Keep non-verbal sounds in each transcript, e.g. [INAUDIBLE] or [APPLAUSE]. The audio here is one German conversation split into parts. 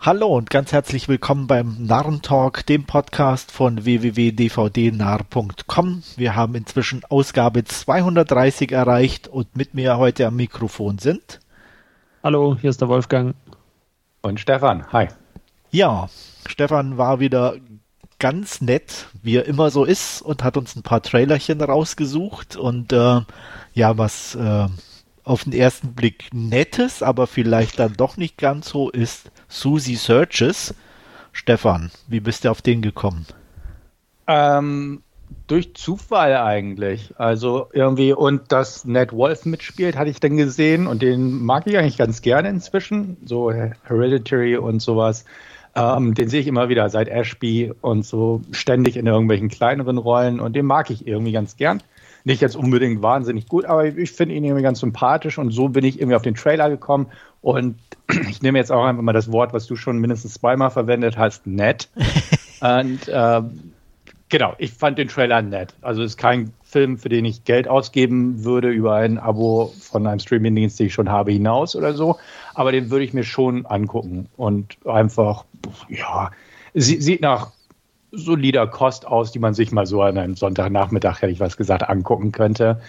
Hallo und ganz herzlich willkommen beim Narrentalk, dem Podcast von www.dvdnarr.com. Wir haben inzwischen Ausgabe 230 erreicht und mit mir heute am Mikrofon sind. Hallo, hier ist der Wolfgang. Und Stefan, hi. Ja, Stefan war wieder ganz nett, wie er immer so ist, und hat uns ein paar Trailerchen rausgesucht und äh, ja, was äh, auf den ersten Blick nettes, aber vielleicht dann doch nicht ganz so ist Susie Searches. Stefan, wie bist du auf den gekommen? Ähm, durch Zufall eigentlich. Also irgendwie, und dass Ned Wolf mitspielt, hatte ich dann gesehen und den mag ich eigentlich ganz gerne inzwischen. So Hereditary und sowas. Ähm, den sehe ich immer wieder seit Ashby und so ständig in irgendwelchen kleineren Rollen und den mag ich irgendwie ganz gern. Nicht jetzt unbedingt wahnsinnig gut, aber ich finde ihn irgendwie ganz sympathisch und so bin ich irgendwie auf den Trailer gekommen und [CLEARS THROAT] ich nehme jetzt auch einfach mal das Wort, was du schon mindestens zweimal verwendet hast, nett. [LAUGHS] und ähm, genau, ich fand den Trailer nett. Also es ist kein Film, für den ich Geld ausgeben würde über ein Abo von einem Streamingdienst, den ich schon habe, hinaus oder so. Aber den würde ich mir schon angucken und einfach, ja, sie, sieht nach solider Kost aus, die man sich mal so an einem Sonntagnachmittag, hätte ich was gesagt, angucken könnte.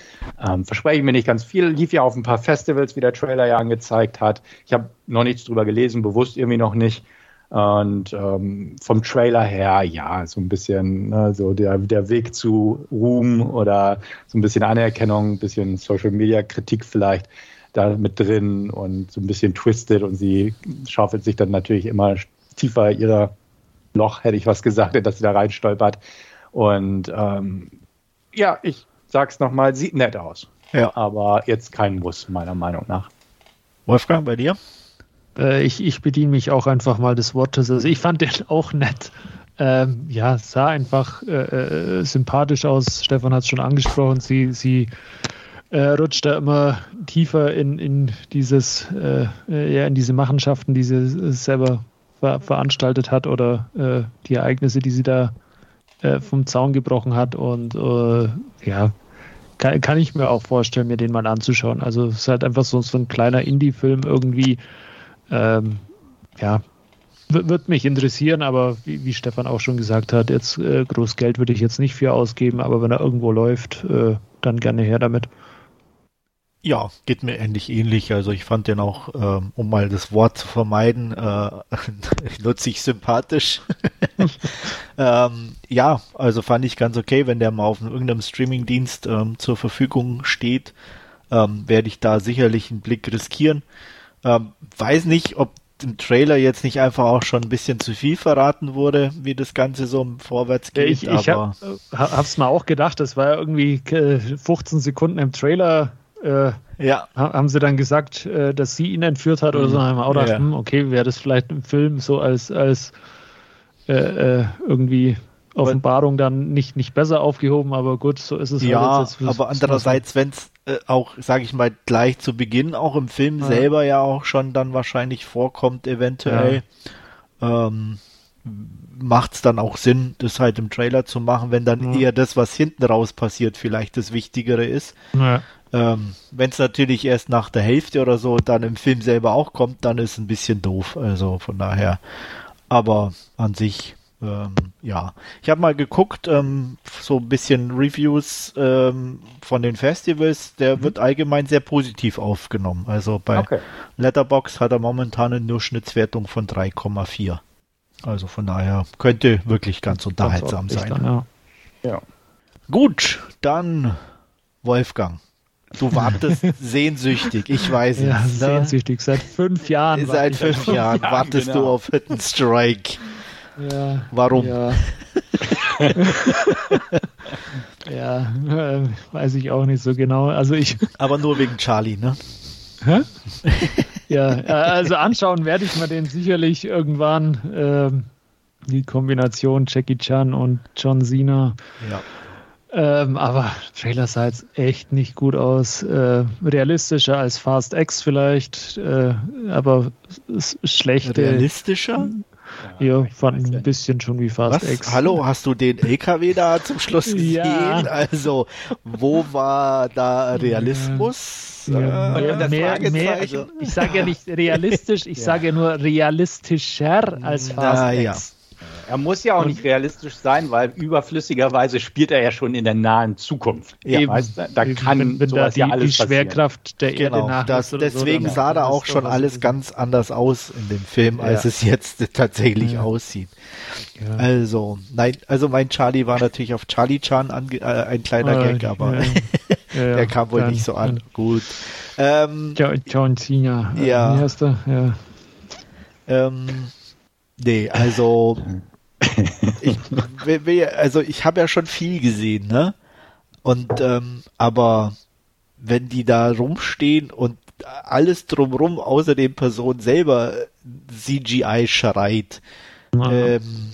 Ähm, verspreche ich mir nicht ganz viel. Lief ja auf ein paar Festivals, wie der Trailer ja angezeigt hat. Ich habe noch nichts drüber gelesen, bewusst irgendwie noch nicht. Und ähm, vom Trailer her, ja, so ein bisschen ne, so der, der Weg zu Ruhm oder so ein bisschen Anerkennung, ein bisschen Social Media Kritik vielleicht da mit drin und so ein bisschen twisted und sie schaufelt sich dann natürlich immer tiefer ihrer Loch, hätte ich was gesagt, [LAUGHS] dass sie da reinstolpert. Und ähm, ja, ich sag's nochmal, sieht nett aus. Ja. Aber jetzt kein Muss, meiner Meinung nach. Wolfgang, bei dir? Äh, ich, ich bediene mich auch einfach mal des Wortes. Also ich fand den [LAUGHS] auch nett. Ähm, ja, sah einfach äh, äh sympathisch aus. Stefan hat es schon angesprochen. Sie, sie äh, rutscht da immer tiefer in, in dieses, äh, äh ja, in diese Machenschaften, die sie selber ver veranstaltet hat oder äh, die Ereignisse, die sie da äh, vom Zaun gebrochen hat. Und äh, ja, kann, kann, ich mir auch vorstellen, mir den mal anzuschauen. Also es ist halt einfach so, so ein kleiner Indie-Film irgendwie. Ähm, ja, wird mich interessieren, aber wie, wie, Stefan auch schon gesagt hat, jetzt äh, groß Geld würde ich jetzt nicht für ausgeben, aber wenn er irgendwo läuft, äh, dann gerne her damit. Ja, geht mir ähnlich ähnlich. Also ich fand den auch, ähm, um mal das Wort zu vermeiden, äh, [LAUGHS] nutze ich sympathisch. [LAUGHS] ähm, ja, also fand ich ganz okay, wenn der mal auf irgendeinem Streamingdienst ähm, zur Verfügung steht, ähm, werde ich da sicherlich einen Blick riskieren. Ähm, weiß nicht, ob im Trailer jetzt nicht einfach auch schon ein bisschen zu viel verraten wurde, wie das Ganze so vorwärts geht. Ich, ich habe es mir auch gedacht, das war irgendwie 15 Sekunden im Trailer äh, ja. haben sie dann gesagt, äh, dass sie ihn entführt hat mhm. oder so. Haben wir auch gedacht, ja. hm, okay, wäre das vielleicht im Film so als, als äh, äh irgendwie Offenbarung dann nicht, nicht besser aufgehoben, aber gut, so ist es halt ja, halt jetzt. aber andererseits, wenn es äh, auch, sage ich mal, gleich zu Beginn auch im Film ja. selber ja auch schon dann wahrscheinlich vorkommt, eventuell, ähm, macht es dann auch Sinn, das halt im Trailer zu machen, wenn dann eher das, was hinten raus passiert, vielleicht das Wichtigere ist. Ähm, Wenn es natürlich erst nach der Hälfte oder so dann im Film selber auch kommt, dann ist es ein bisschen doof. Also von daher. Aber an sich, ähm, ja. Ich habe mal geguckt, ähm, so ein bisschen Reviews ähm, von den Festivals. Der mhm. wird allgemein sehr positiv aufgenommen. Also bei okay. Letterbox hat er momentan eine Durchschnittswertung von 3,4. Also von daher könnte wirklich ganz unterhaltsam sein. Dann, ja. ja. Gut, dann Wolfgang. Du wartest [LAUGHS] sehnsüchtig, ich weiß ja, es. Ne? sehnsüchtig. Seit fünf Jahren. Seit fünf Jahren Jahr, wartest genau. du auf Hidden Strike. Ja. Warum? Ja. [LAUGHS] ja, äh, weiß ich auch nicht so genau. Also ich. [LAUGHS] Aber nur wegen Charlie, ne? Hä? ja, äh, also anschauen werde ich mir den sicherlich irgendwann. Ähm, die Kombination Jackie Chan und John Cena. Ja ähm, aber Trailer sah jetzt echt nicht gut aus. Äh, realistischer als Fast X vielleicht, äh, aber schlechte. Realistischer? Ja, fand ein bisschen schon wie Fast Was? X. Hallo, hast du den LKW da zum Schluss gesehen? Ja. Also, wo war da Realismus? Ja, Äh, mehr, das mehr, mehr, ich sage ja nicht realistisch, ich sage [LAUGHS] ja nur realistischer als Fast Na ja. X. Er muss ja auch nicht realistisch sein, weil überflüssigerweise spielt er ja schon in der nahen Zukunft. Ja. Eben. Weißt du, da Eben, kann wenn, wenn da die, ja alles die passieren. Schwerkraft der Erde Genau, das, so, deswegen dann sah da auch schon alles ganz anders aus in dem Film, als Ja. es jetzt [LAUGHS] tatsächlich Ja. aussieht. Ja. Also, nein, also mein Charlie war natürlich auf Charlie Chan ange äh, ein kleiner Ah, Gag, aber ja. [LAUGHS] Ja, ja, der kam wohl dann- nicht so an. Gut. Ähm, Ja, John Cena. äh, Ja. Wie heißt er? Ja. Ähm, nee, also [LAUGHS] ich also ich habe ja schon viel gesehen, ne? Und ähm, aber wenn die da rumstehen und alles drumrum außer den Personen selber CGI schreit, Ja. ähm,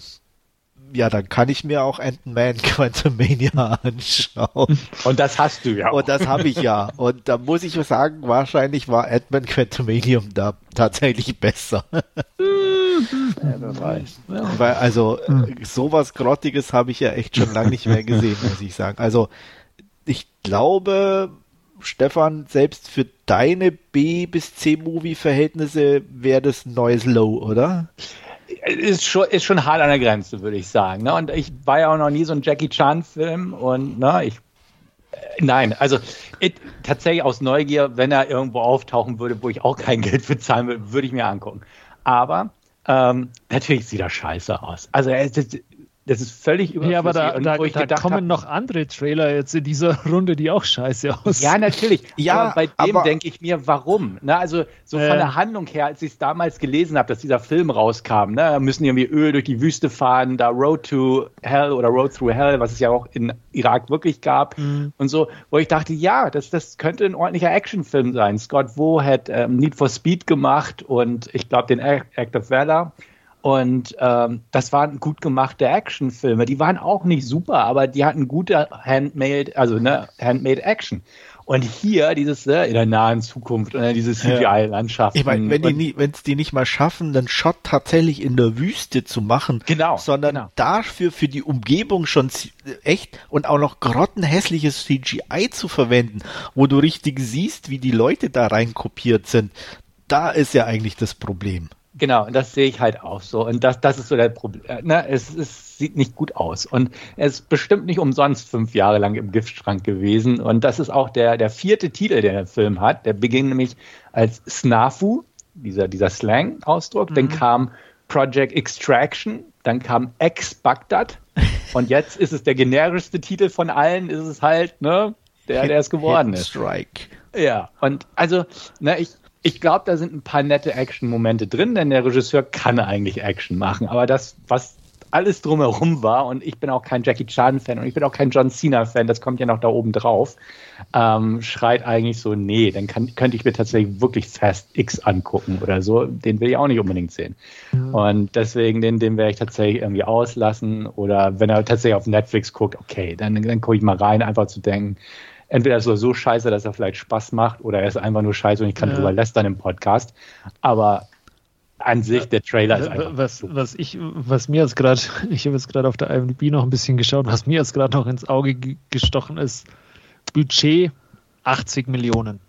ja, dann kann ich mir auch Ant-Man [LAUGHS] Quantumania anschauen. Und das hast du ja. auch. Und das habe ich ja. Und da muss ich sagen, wahrscheinlich war Ant-Man Quantumanium da tatsächlich besser. [LAUGHS] Ja, wer weiß. Weil, also, sowas Grottiges habe ich ja echt schon lange nicht mehr gesehen, muss ich sagen. Also, ich glaube, Stefan, selbst für deine B- bis C-Movie-Verhältnisse wäre das ein neues Low, oder? Ist schon, ist schon hart an der Grenze, würde ich sagen. Ne? Und ich war ja auch noch nie so ein Jackie Chan-Film und ne, ich. äh, Nein, also it, tatsächlich aus Neugier, wenn er irgendwo auftauchen würde, wo ich auch kein Geld für zahlen würde, würde ich mir angucken. Aber ähm, natürlich sieht er scheiße aus. Also er das ist völlig überflüssig. Ja, aber da, da, wo ich da gedacht kommen hab, noch andere Trailer jetzt in dieser [LAUGHS] Runde, die auch scheiße aussehen. Ja, natürlich. Ja, aber bei dem denke ich mir, warum? Ne, also so von Äh. der Handlung her, als ich es damals gelesen habe, dass dieser Film rauskam, ne, da müssen irgendwie Öl durch die Wüste fahren, da Road to Hell oder Road Through Hell, was es ja auch in Irak wirklich gab Mhm. und so, wo ich dachte, ja, das, das könnte ein ordentlicher Actionfilm sein. Scott Wo hat ähm, Need for Speed gemacht und ich glaube den Act of Valor. Und ähm, das waren gut gemachte Actionfilme. Die waren auch nicht super, aber die hatten gute Handmade, also ne, Handmade Action. Und hier dieses äh, in der nahen Zukunft und dann diese CGI-Landschaft. Ich meine, wenn die nie, wenn es die nicht mal schaffen, einen Shot tatsächlich in der Wüste zu machen, Genau, sondern genau. dafür für die Umgebung schon echt und auch noch grottenhässliches CGI zu verwenden, wo du richtig siehst, wie die Leute da rein kopiert sind, da ist ja eigentlich das Problem. Genau, und das sehe ich halt auch so. Und das, das ist so der Problem. Äh, Ne? Es, es sieht nicht gut aus. Und es ist bestimmt nicht umsonst fünf Jahre lang im Giftschrank gewesen. Und das ist auch der, der vierte Titel, den der Film hat. Der beginnt nämlich als Snafu, dieser, dieser Slang-Ausdruck. Dann kam Project Extraction, dann kam Ex-Baghdad. [LAUGHS] Und jetzt ist es der generischste Titel von allen, ist es halt, ne, der, der es geworden Hidden ist. Strike. Ja, und also, ne, ich, ich glaube, da sind ein paar nette Action-Momente drin, denn der Regisseur kann eigentlich Action machen. Aber das, was alles drumherum war, und ich bin auch kein Jackie Chan-Fan und ich bin auch kein John Cena-Fan, das kommt ja noch da oben drauf, ähm, schreit eigentlich so, nee, dann kann, könnte ich mir tatsächlich wirklich Fast X angucken oder so. Den will ich auch nicht unbedingt sehen. Und deswegen, den, den werde ich tatsächlich irgendwie auslassen. Oder wenn er tatsächlich auf Netflix guckt, okay, dann, dann gucke ich mal rein, einfach zu denken, entweder ist er so scheiße, dass er vielleicht Spaß macht, oder er ist einfach nur scheiße und ich kann Ja. drüber lästern im Podcast. Aber an sich, der Trailer ist einfach. was, was ich, was mir jetzt gerade, [LAUGHS] ich habe jetzt gerade auf der IMDb noch ein bisschen geschaut, was mir jetzt gerade noch ins Auge ge- gestochen ist, Budget 80 Millionen.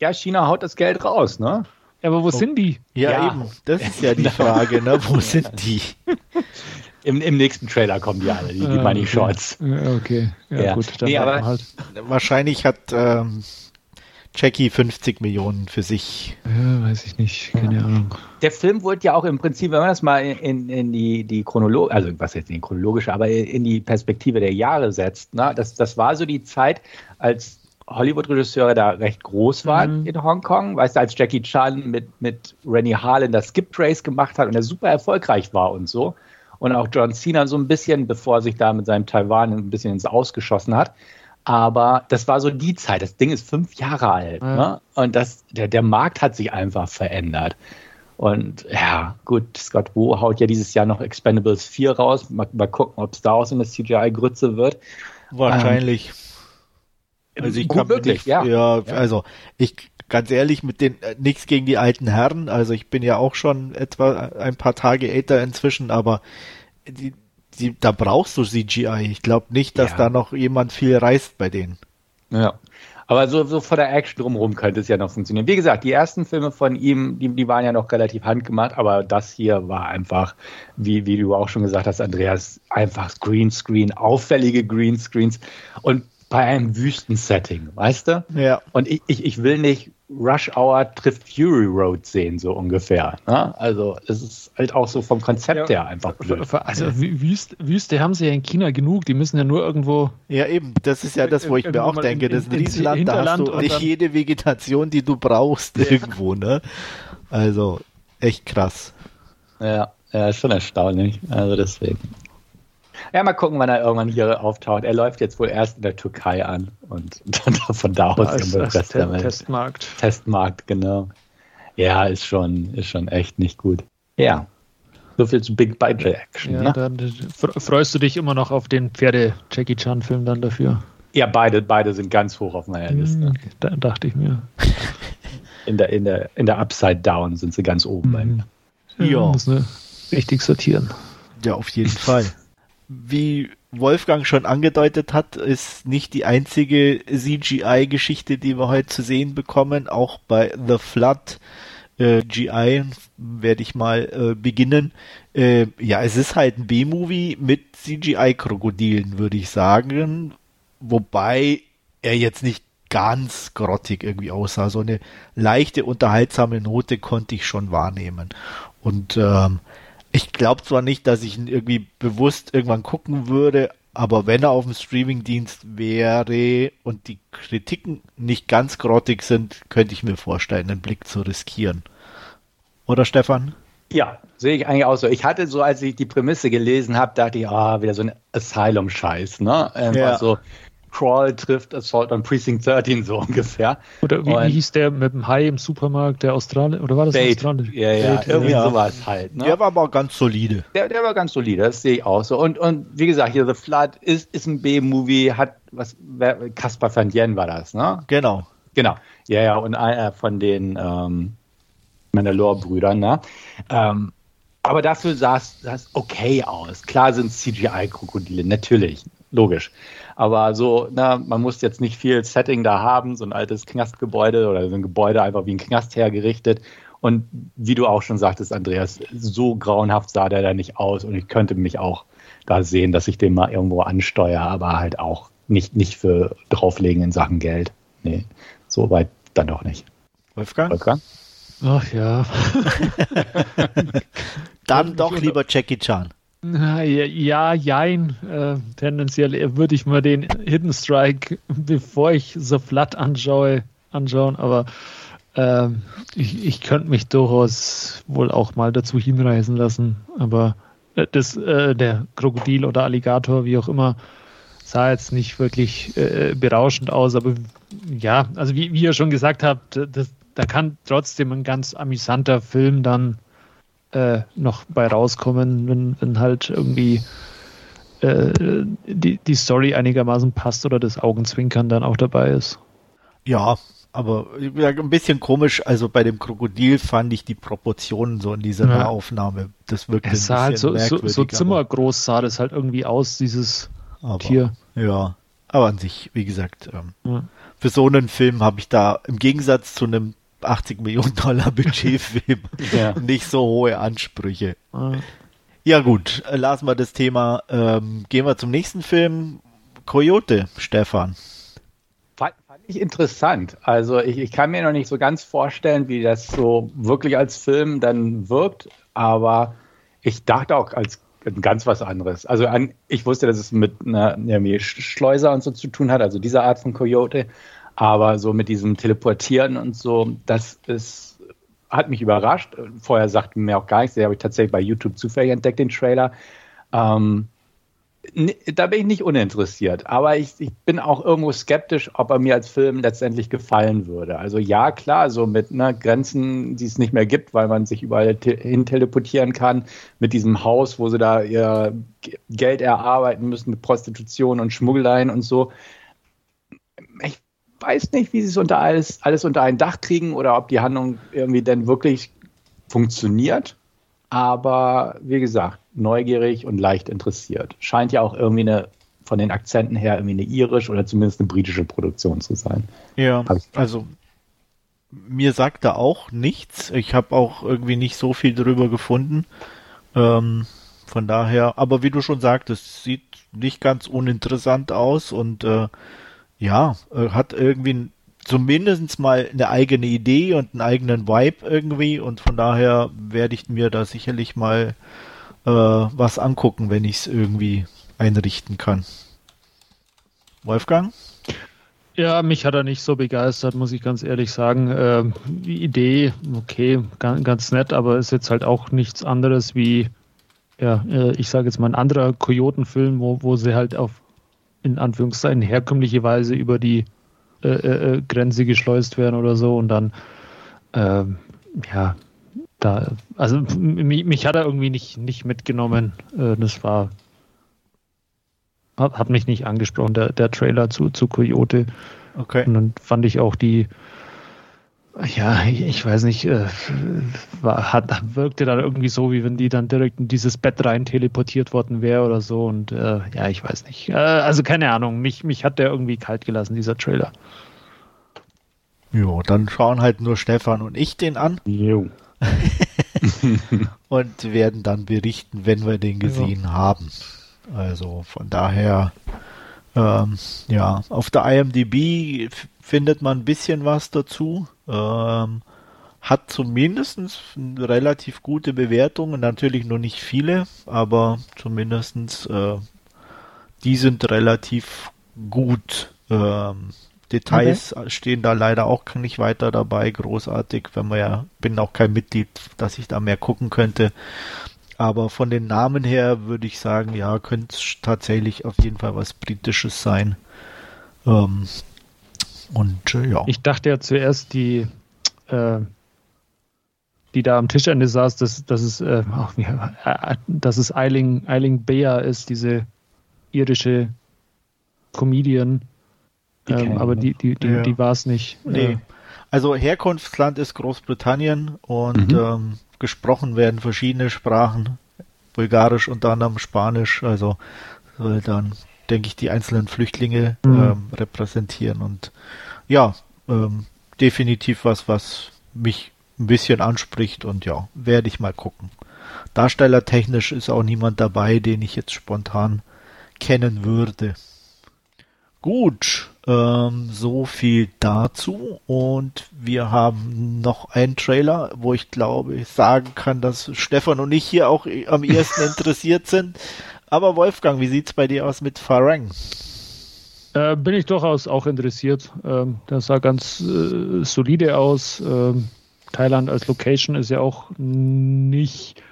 Ja, China haut das Geld raus, ne? Ja, aber wo sind die? Ja, Ja. eben. Das ist ja die [LAUGHS] Frage, ne? Wo sind die? [LAUGHS] Im, Im nächsten Trailer kommen die alle, die, die Ah, Money okay. Shots. Ja, okay. Ja, Ja. gut, dann Nee, aber- halt. Wahrscheinlich hat ähm, Jackie 50 Millionen für sich. Ja, weiß ich nicht, keine Ahnung. Der Film wurde ja auch im Prinzip, wenn man das mal in, in die, die Chronologie, also was jetzt in die chronologische, aber in die Perspektive der Jahre setzt, ne? das, das war so die Zeit, als Hollywood-Regisseure da recht groß waren Mhm. in Hongkong. Weißt du, als Jackie Chan mit, mit Rennie Harlan das Skip Race gemacht hat und er super erfolgreich war und so. Und auch John Cena so ein bisschen, bevor er sich da mit seinem Taiwan ein bisschen ins Ausgeschossen hat. Aber das war so die Zeit. Das Ding ist fünf Jahre alt. Ja. Ne? Und das, der, der Markt hat sich einfach verändert. Und ja, gut, Scott Wu haut ja dieses Jahr noch Expendables 4 raus. Mal, mal gucken, ob es da auch so eine CGI-Grütze wird. Wahrscheinlich. also ich Gut kann möglich, nicht, ja. ja, also ich ganz ehrlich, mit den äh, nichts gegen die alten Herren. Also ich bin ja auch schon etwa ein paar Tage älter inzwischen, aber die, die, da brauchst du CGI. Ich glaube nicht, dass ja. da noch jemand viel reißt bei denen. Ja. Aber so, so vor der Action drumherum könnte es ja noch funktionieren. Wie gesagt, die ersten Filme von ihm, die, die waren ja noch relativ handgemacht, aber das hier war einfach, wie, wie du auch schon gesagt hast, Andreas, einfach Greenscreen, auffällige Greenscreens und bei einem Wüstensetting, weißt du? Ja. Und ich, ich, ich will nicht Rush Hour trifft Fury Road sehen, so ungefähr. Ne? Also es ist halt auch so vom Konzept ja. her einfach blöd. Also Wüste, Wüste haben sie ja in China genug, die müssen ja nur irgendwo... Ja eben, das ist ja das, wo ich mir auch denke, das ist ein Riesenland, da hast du nicht jede Vegetation, die du brauchst ja. irgendwo, ne? Also echt krass. Ja, ja, schon erstaunlich. Also deswegen. Ja, mal gucken, wann er irgendwann hier auftaucht. Er läuft jetzt wohl erst in der Türkei an und [LAUGHS] dann von da aus im Rest der Welt. Testmarkt. Testmarkt, genau. Ja, ist schon, ist schon echt nicht gut. Ja. So viel zu Big Budget Action. Ja, ne? dann freust du dich immer noch auf den Pferde-Jackie Chan-Film dann dafür? Ja, beide, beide sind ganz hoch auf meiner Liste. Hm, da dachte ich mir. In der, in der, in der Upside Down sind sie ganz oben. Mhm. Ja. Muss ne, richtig sortieren. Ja, auf jeden Fall wie Wolfgang schon angedeutet hat, ist nicht die einzige CGI-Geschichte, die wir heute zu sehen bekommen. Auch bei The Flood äh, GI werde ich mal äh, beginnen. Äh, ja, es ist halt ein B-Movie mit CGI-Krokodilen, würde ich sagen. Wobei er jetzt nicht ganz grottig irgendwie aussah. So eine leichte, unterhaltsame Note konnte ich schon wahrnehmen. Und ähm, ich glaube zwar nicht, dass ich ihn irgendwie bewusst irgendwann gucken würde, aber wenn er auf dem Streamingdienst wäre und die Kritiken nicht ganz grottig sind, könnte ich mir vorstellen, einen Blick zu riskieren. Oder Stefan? Ja, sehe ich eigentlich auch so. Ich hatte so, als ich die Prämisse gelesen habe, dachte ich, ah, wieder so ein Asylum-Scheiß, ne? Einfach ja. so, Crawl trifft Assault on Precinct 13 so [LAUGHS] ungefähr. Oder wie, wie hieß der mit dem Hai im Supermarkt, der Australier, oder war das Bait. Australisch? Ja, ja, Bait, irgendwie ja. sowas halt. Ne? Der war aber ganz solide. Der, der war ganz solide, das sehe ich auch so. Und, und wie gesagt, hier The Flood ist, ist ein B-Movie, hat, was, Caspar van Dien war das, ne? Genau. Genau. Ja, ja, und einer von den ähm, Mandalore-Brüdern, ne? Ähm, aber dafür sah es okay aus. Klar sind CGI-Krokodile, natürlich, logisch. Aber so, na, man muss jetzt nicht viel Setting da haben, so ein altes Knastgebäude oder so ein Gebäude einfach wie ein Knast hergerichtet. Und wie du auch schon sagtest, Andreas, so grauenhaft sah der da nicht aus. Und ich könnte mich auch da sehen, dass ich den mal irgendwo ansteuere, aber halt auch nicht, nicht für drauflegen in Sachen Geld. Nee, so weit dann doch nicht. Wolfgang? Wolfgang? Ach ja. [LAUGHS] dann doch lieber Jackie Chan. Ja, jein. Äh, tendenziell würde ich mal den Hidden Strike, bevor ich The Flood anschaue, anschauen, aber äh, ich, ich könnte mich durchaus wohl auch mal dazu hinreißen lassen. Aber äh, das, äh, der Krokodil oder Alligator, wie auch immer, sah jetzt nicht wirklich äh, berauschend aus. Aber ja, also wie, wie ihr schon gesagt habt, das, da kann trotzdem ein ganz amüsanter Film dann äh, noch bei rauskommen, wenn, wenn halt irgendwie äh, die, die Story einigermaßen passt oder das Augenzwinkern dann auch dabei ist. Ja, aber ein bisschen komisch, also bei dem Krokodil fand ich die Proportionen so in dieser ja. Nahaufnahme. Das wirkte es sah halt so, so, so zimmergroß sah das halt irgendwie aus, dieses aber, Tier. Ja, aber an sich, wie gesagt, ähm, ja. für so einen Film habe ich da im Gegensatz zu einem 80 Millionen Dollar Budgetfilm. [LAUGHS] ja. Nicht so hohe Ansprüche. Ja gut, äh, lassen wir das Thema. Ähm, gehen wir zum nächsten Film. Coyote, Stefan. Fand, fand ich interessant. Also ich, ich kann mir noch nicht so ganz vorstellen, wie das so wirklich als Film dann wirkt, aber ich dachte auch als ganz was anderes. Also an, ich wusste, dass es mit einer, Schleuser und so zu tun hat, also diese Art von Coyote. Aber so mit diesem Teleportieren und so, das ist, hat mich überrascht. Vorher sagte mir auch gar nichts. Den habe ich tatsächlich bei YouTube zufällig entdeckt, den Trailer. Ähm, da bin ich nicht uninteressiert, aber ich, ich, bin auch irgendwo skeptisch, ob er mir als Film letztendlich gefallen würde. Also ja, klar, so mit ne, Grenzen, die es nicht mehr gibt, weil man sich überall te hin teleportieren kann, mit diesem Haus, wo sie da ihr Geld erarbeiten müssen mit Prostitution und Schmuggeleien und so. Ich weiß nicht, wie sie es unter alles, alles unter ein Dach kriegen oder ob die Handlung irgendwie denn wirklich funktioniert. Aber wie gesagt, neugierig und leicht interessiert. Scheint ja auch irgendwie eine, von den Akzenten her, irgendwie eine irisch oder zumindest eine britische Produktion zu sein. Ja, also mir sagt er auch nichts. Ich habe auch irgendwie nicht so viel drüber gefunden. Ähm, von daher, aber wie du schon sagtest, sieht nicht ganz uninteressant aus und äh, ja, äh, hat irgendwie zumindest mal eine eigene Idee und einen eigenen Vibe irgendwie und von daher werde ich mir da sicherlich mal äh, was angucken, wenn ich es irgendwie einrichten kann. Wolfgang? Ja, mich hat er nicht so begeistert, muss ich ganz ehrlich sagen. Ähm, die Idee, okay, ganz, ganz nett, aber ist jetzt halt auch nichts anderes wie, ja, äh, ich sage jetzt mal ein anderer Kojotenfilm, wo, wo sie halt auf in Anführungszeichen herkömmliche Weise über die äh, äh, äh, Grenze geschleust werden oder so und dann ähm, ja da also mich, mich, hat er irgendwie nicht nicht mitgenommen. Äh, das war hat, hat, mich nicht angesprochen der, der Trailer zu zu Coyote. Okay. Und dann fand ich auch die ja, ich weiß nicht, äh, war, hat, wirkte dann irgendwie so, wie wenn die dann direkt in dieses Bett rein teleportiert worden wäre oder so. Und äh, ja, ich weiß nicht. Äh, also keine Ahnung, mich, mich hat der irgendwie kalt gelassen, dieser Trailer. Jo, dann schauen halt nur Stefan und ich den an. Jo. [LAUGHS] und werden dann berichten, wenn wir den gesehen ja. haben. Also von daher, ähm, ja, auf der IMDb findet man ein bisschen was dazu. Ähm, hat zumindest relativ gute Bewertungen, natürlich noch nicht viele, aber zumindest äh, die sind relativ gut. Ähm, Details okay. stehen da leider auch nicht weiter dabei, großartig, wenn man ja, bin auch kein Mitglied, dass ich da mehr gucken könnte. Aber von den Namen her würde ich sagen, ja, könnte es tatsächlich auf jeden Fall was Britisches sein. Ähm, und äh, ja. Ich dachte ja zuerst, die, äh, die da am Tischende saß, dass, dass, es, äh, ach, äh, dass es Eiling, Eiling Bea ist, diese irische Comedian. Ähm, aber die, die, die, ja. die war es nicht. Nee. Äh, also Herkunftsland ist Großbritannien und mhm. ähm, gesprochen werden verschiedene Sprachen. Bulgarisch unter anderem Spanisch, also soll dann denke ich, die einzelnen Flüchtlinge mhm. ähm, repräsentieren. Und ja, ähm, definitiv was, was mich ein bisschen anspricht und ja, werde ich mal gucken. Darstellertechnisch ist auch niemand dabei, den ich jetzt spontan kennen würde. Gut, ähm, so viel dazu. Und wir haben noch einen Trailer, wo ich glaube, ich sagen kann, dass Stefan und ich hier auch am ehesten [LAUGHS] interessiert sind. Aber Wolfgang, wie sieht's bei dir aus mit Farang? Äh, bin ich durchaus auch interessiert. Ähm, das sah ganz äh, solide aus. Ähm, Thailand als Location ist ja auch nicht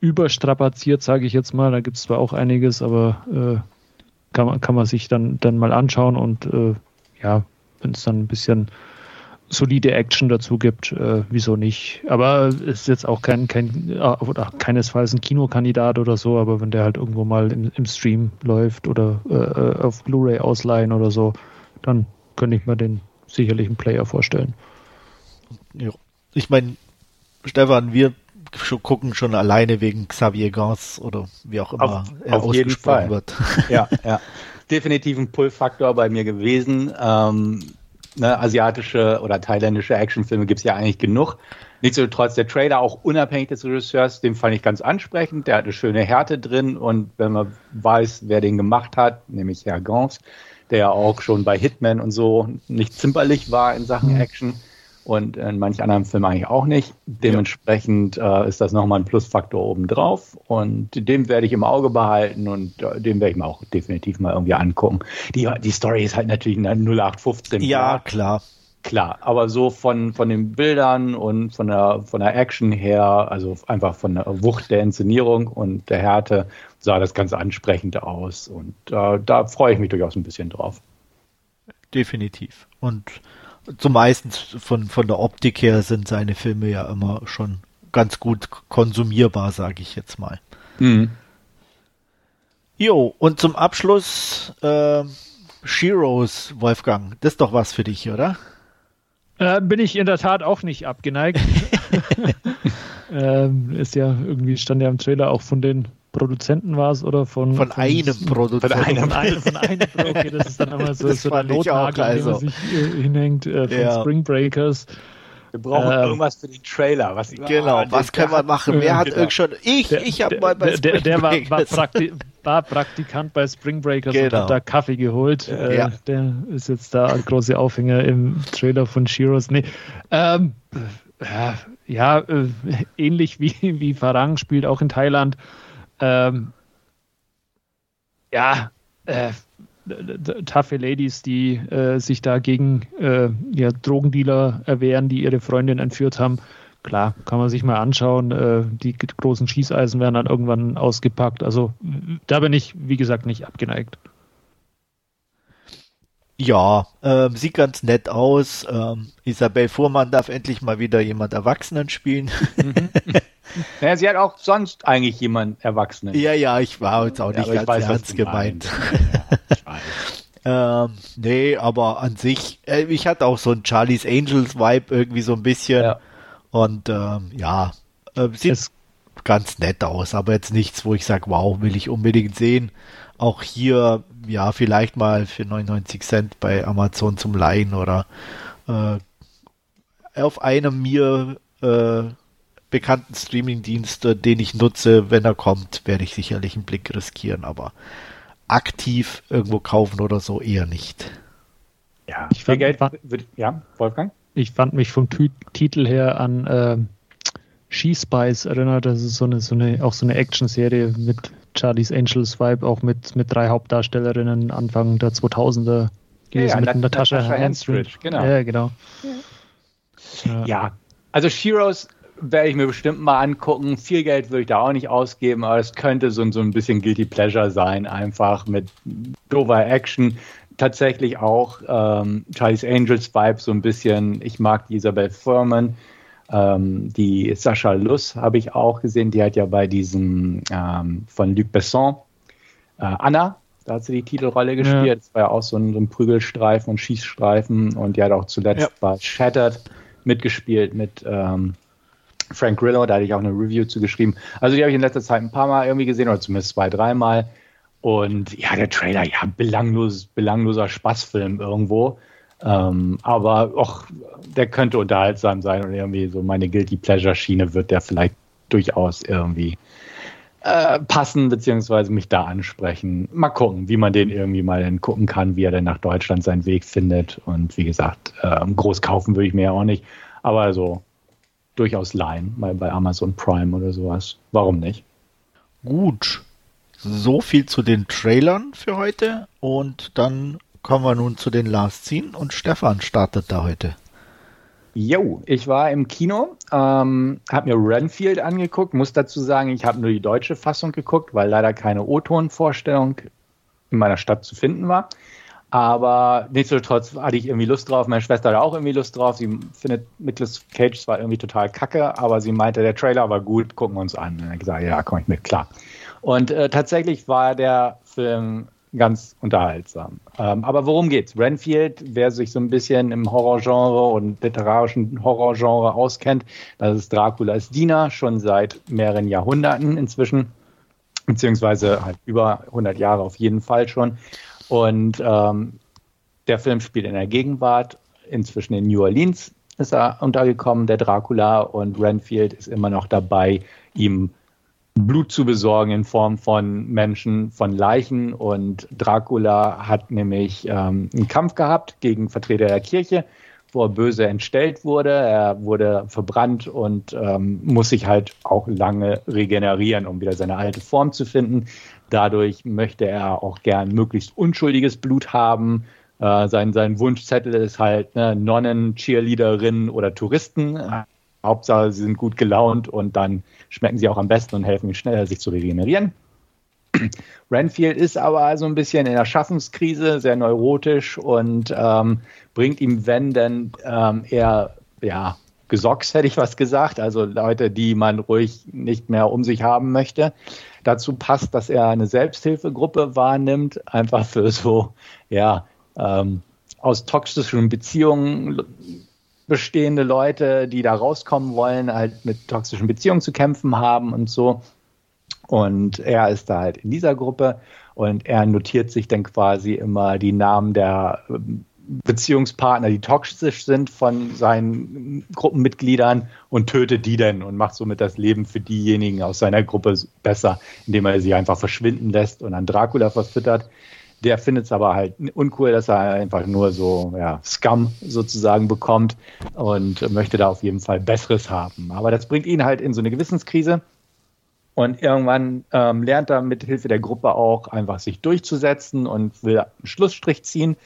überstrapaziert, sage ich jetzt mal. Da gibt es zwar auch einiges, aber äh, kann, man, kann man sich dann, dann mal anschauen und äh, ja, wenn es dann ein bisschen solide Action dazu gibt, äh, wieso nicht? Aber es ist jetzt auch kein, kein äh, oder keinesfalls ein Kinokandidat oder so, aber wenn der halt irgendwo mal im, im Stream läuft oder äh, äh auf Blu-ray ausleihen oder so, dann könnte ich mir den sicherlich einen Player vorstellen. Ja. Ich meine, Stefan, wir gucken schon alleine wegen Xavier Gans oder wie auch immer auf, er auf ausgesprochen wird. Ja, [LAUGHS] ja. Definitiv ein Pull-Faktor bei mir gewesen. Ähm, ne, asiatische oder thailändische Actionfilme gibt es ja eigentlich genug. Nichtsdestotrotz, der Trailer, auch unabhängig des Regisseurs, den fand ich ganz ansprechend. Der hat eine schöne Härte drin und wenn man weiß, wer den gemacht hat, nämlich Herr Gans, der ja auch schon bei Hitman und so nicht zimperlich war in Sachen mhm. Action, und in manch anderen Filmen eigentlich auch nicht. Dementsprechend äh, ist das nochmal ein Plusfaktor obendrauf und den werde ich im Auge behalten und äh, den werde ich mir auch definitiv mal irgendwie angucken. Die, die Story ist halt natürlich eine 0815. Ja, klar. Klar, aber so von, von den Bildern und von der, von der Action her, also einfach von der Wucht der Inszenierung und der Härte, sah das ganz ansprechend aus. Und äh, da freue ich mich durchaus ein bisschen drauf. Definitiv. Und zumeistens von, von der Optik her sind seine Filme ja immer schon ganz gut konsumierbar, sage ich jetzt mal. Mhm. Jo, und zum Abschluss äh, Shiros, Wolfgang, das ist doch was für dich, oder? Äh, bin ich in der Tat auch nicht abgeneigt. [LAUGHS] [LAUGHS] ähm, ist ja irgendwie stand ja im Trailer auch von den Produzenten war es oder von, von, von einem [LAUGHS] Produzenten. Von einem, von einem, von einem okay, das ist dann immer so, so der Notnagel, also. den man sich äh, hinhängt äh, von ja. Spring Breakers. Wir brauchen ähm, irgendwas für den Trailer. Was genau, was können wir machen? Wer hat genau. schon. Ich, der, ich habe mal bei Spring der, der war, war, Prakti war, Praktikant bei Spring Breakers genau. und hat da Kaffee geholt. Äh, ja. Der ist jetzt da ein großer Aufhänger im Trailer von Shiros. Nee, ähm, äh, ja, äh, ähnlich wie, wie Farang spielt auch in Thailand. Ähm, ja, äh, taffe Ladies, die äh, sich da gegen äh, ja, Drogendealer erwehren, die ihre Freundin entführt haben. Klar, kann man sich mal anschauen. Äh, die großen Schießeisen werden dann irgendwann ausgepackt. Also da bin ich, wie gesagt, nicht abgeneigt. Ja, ähm, sieht ganz nett aus. Ähm, Isabel Fuhrmann darf endlich mal wieder jemand Erwachsenen spielen. Mhm. [LAUGHS] [LAUGHS] naja, sie hat auch sonst eigentlich jemand Erwachsenen. Ja, ja, ich war jetzt auch nicht ja, ganz weiß, ernst gemeint. [LAUGHS] ähm, nee, aber an sich, äh, ich hatte auch so ein Charlie's Angels Vibe irgendwie so ein bisschen. Ja. Und ähm, ja, äh, sieht es ganz nett aus, aber jetzt nichts, wo ich sage, wow, will ich unbedingt sehen. Auch hier ja, vielleicht mal für 99 Cent bei Amazon zum Leihen oder äh, auf einem mir äh, bekannten Streamingdienst, den ich nutze, wenn er kommt, werde ich sicherlich einen Blick riskieren, aber aktiv irgendwo kaufen oder so eher nicht. Ja, ich fand, Geld, fand, ja, Wolfgang? Ich fand mich vom T Titel her an äh, She Spice erinnert. Das ist so eine, so eine, auch so eine Action-Serie mit Charlie's Angels Vibe, auch mit, mit drei Hauptdarstellerinnen Anfang der 2000er gewesen, ja, mit Natascha, Natascha Henstridge. Genau. Ja, genau. Ja, ja. also Sheroes werde ich mir bestimmt mal angucken. Viel Geld würde ich da auch nicht ausgeben, aber es könnte so, so ein bisschen Guilty Pleasure sein, einfach mit dover Action. Tatsächlich auch ähm, Charlie's Angels Vibe, so ein bisschen. Ich mag die Isabel Furman. Ähm, die Sascha Luss habe ich auch gesehen, die hat ja bei diesem ähm, von Luc Besson äh, Anna, da hat sie die Titelrolle gespielt. Ja. Das war ja auch so ein, so ein, Prügelstreifen und Schießstreifen und die hat auch zuletzt ja. bei Shattered mitgespielt mit ähm, Frank Grillo, da hatte ich auch eine Review zugeschrieben. Also die habe ich in letzter Zeit ein paar Mal irgendwie gesehen oder zumindest zwei, dreimal. Und ja, der Trailer, ja, belanglos, belangloser Spaßfilm irgendwo. Ähm, aber auch, der könnte unterhaltsam sein und irgendwie so meine Guilty Pleasure Schiene wird der vielleicht durchaus irgendwie äh, passen, beziehungsweise mich da ansprechen. Mal gucken, wie man den irgendwie mal dann gucken kann, wie er denn nach Deutschland seinen Weg findet. Und wie gesagt, äh, groß kaufen würde ich mir ja auch nicht, aber so durchaus leihen, mal bei Amazon Prime oder sowas. Warum nicht? Gut. So viel zu den Trailern für heute und dann kommen wir nun zu den Last Scene und Stefan startet da heute. Jo, ich war im Kino, ähm, habe mir Renfield angeguckt, muss dazu sagen, ich habe nur die deutsche Fassung geguckt, weil leider keine O-Ton-Vorstellung in meiner Stadt zu finden war. Aber nichtsdestotrotz hatte ich irgendwie Lust drauf. Meine Schwester hatte auch irgendwie Lust drauf. Sie findet Nicolas Cage zwar irgendwie total kacke, aber sie meinte, der Trailer war gut, gucken wir uns an. Und dann gesagt, ja, komme ich mit, klar. Und äh, tatsächlich war der Film ganz unterhaltsam. Ähm, aber worum geht's? Renfield, wer sich so ein bisschen im Horrorgenre und literarischen Horrorgenre auskennt, das ist Draculas Diener, schon seit mehreren Jahrhunderten inzwischen, beziehungsweise halt über 100 Jahre auf jeden Fall schon. Und ähm, der Film spielt in der Gegenwart, inzwischen in New Orleans ist er untergekommen, der Dracula, und Renfield ist immer noch dabei, ihm Blut zu besorgen in Form von Menschen, von Leichen. Und Dracula hat nämlich ähm, einen Kampf gehabt gegen Vertreter der Kirche, wo er böse entstellt wurde. Er wurde verbrannt und ähm, muss sich halt auch lange regenerieren, um wieder seine alte Form zu finden. Dadurch möchte er auch gern möglichst unschuldiges Blut haben. Äh, sein, sein Wunschzettel ist halt ne, Nonnen, Cheerleaderinnen oder Touristen. Hauptsache, sie sind gut gelaunt und dann schmecken sie auch am besten und helfen ihm schneller, sich zu regenerieren. [CLEARS THROAT] Renfield ist aber so ein bisschen in der Schaffenskrise, sehr neurotisch und ähm, bringt ihm, wenn denn ähm, er ja Gesocks, hätte ich was gesagt, also Leute, die man ruhig nicht mehr um sich haben möchte. Dazu passt, dass er eine Selbsthilfegruppe wahrnimmt, einfach für so, ja, ähm, aus toxischen Beziehungen bestehende Leute, die da rauskommen wollen, halt mit toxischen Beziehungen zu kämpfen haben und so. Und er ist da halt in dieser Gruppe und er notiert sich dann quasi immer die Namen der ähm, Beziehungspartner, die toxisch sind von seinen Gruppenmitgliedern und tötet die dann und macht somit das Leben für diejenigen aus seiner Gruppe besser, indem er sie einfach verschwinden lässt und an Dracula verfüttert. Der findet es aber halt uncool, dass er einfach nur so ja, Scum sozusagen bekommt und möchte da auf jeden Fall Besseres haben. Aber das bringt ihn halt in so eine Gewissenskrise. Und irgendwann ähm, lernt er mit Hilfe der Gruppe auch einfach sich durchzusetzen und will einen Schlussstrich ziehen.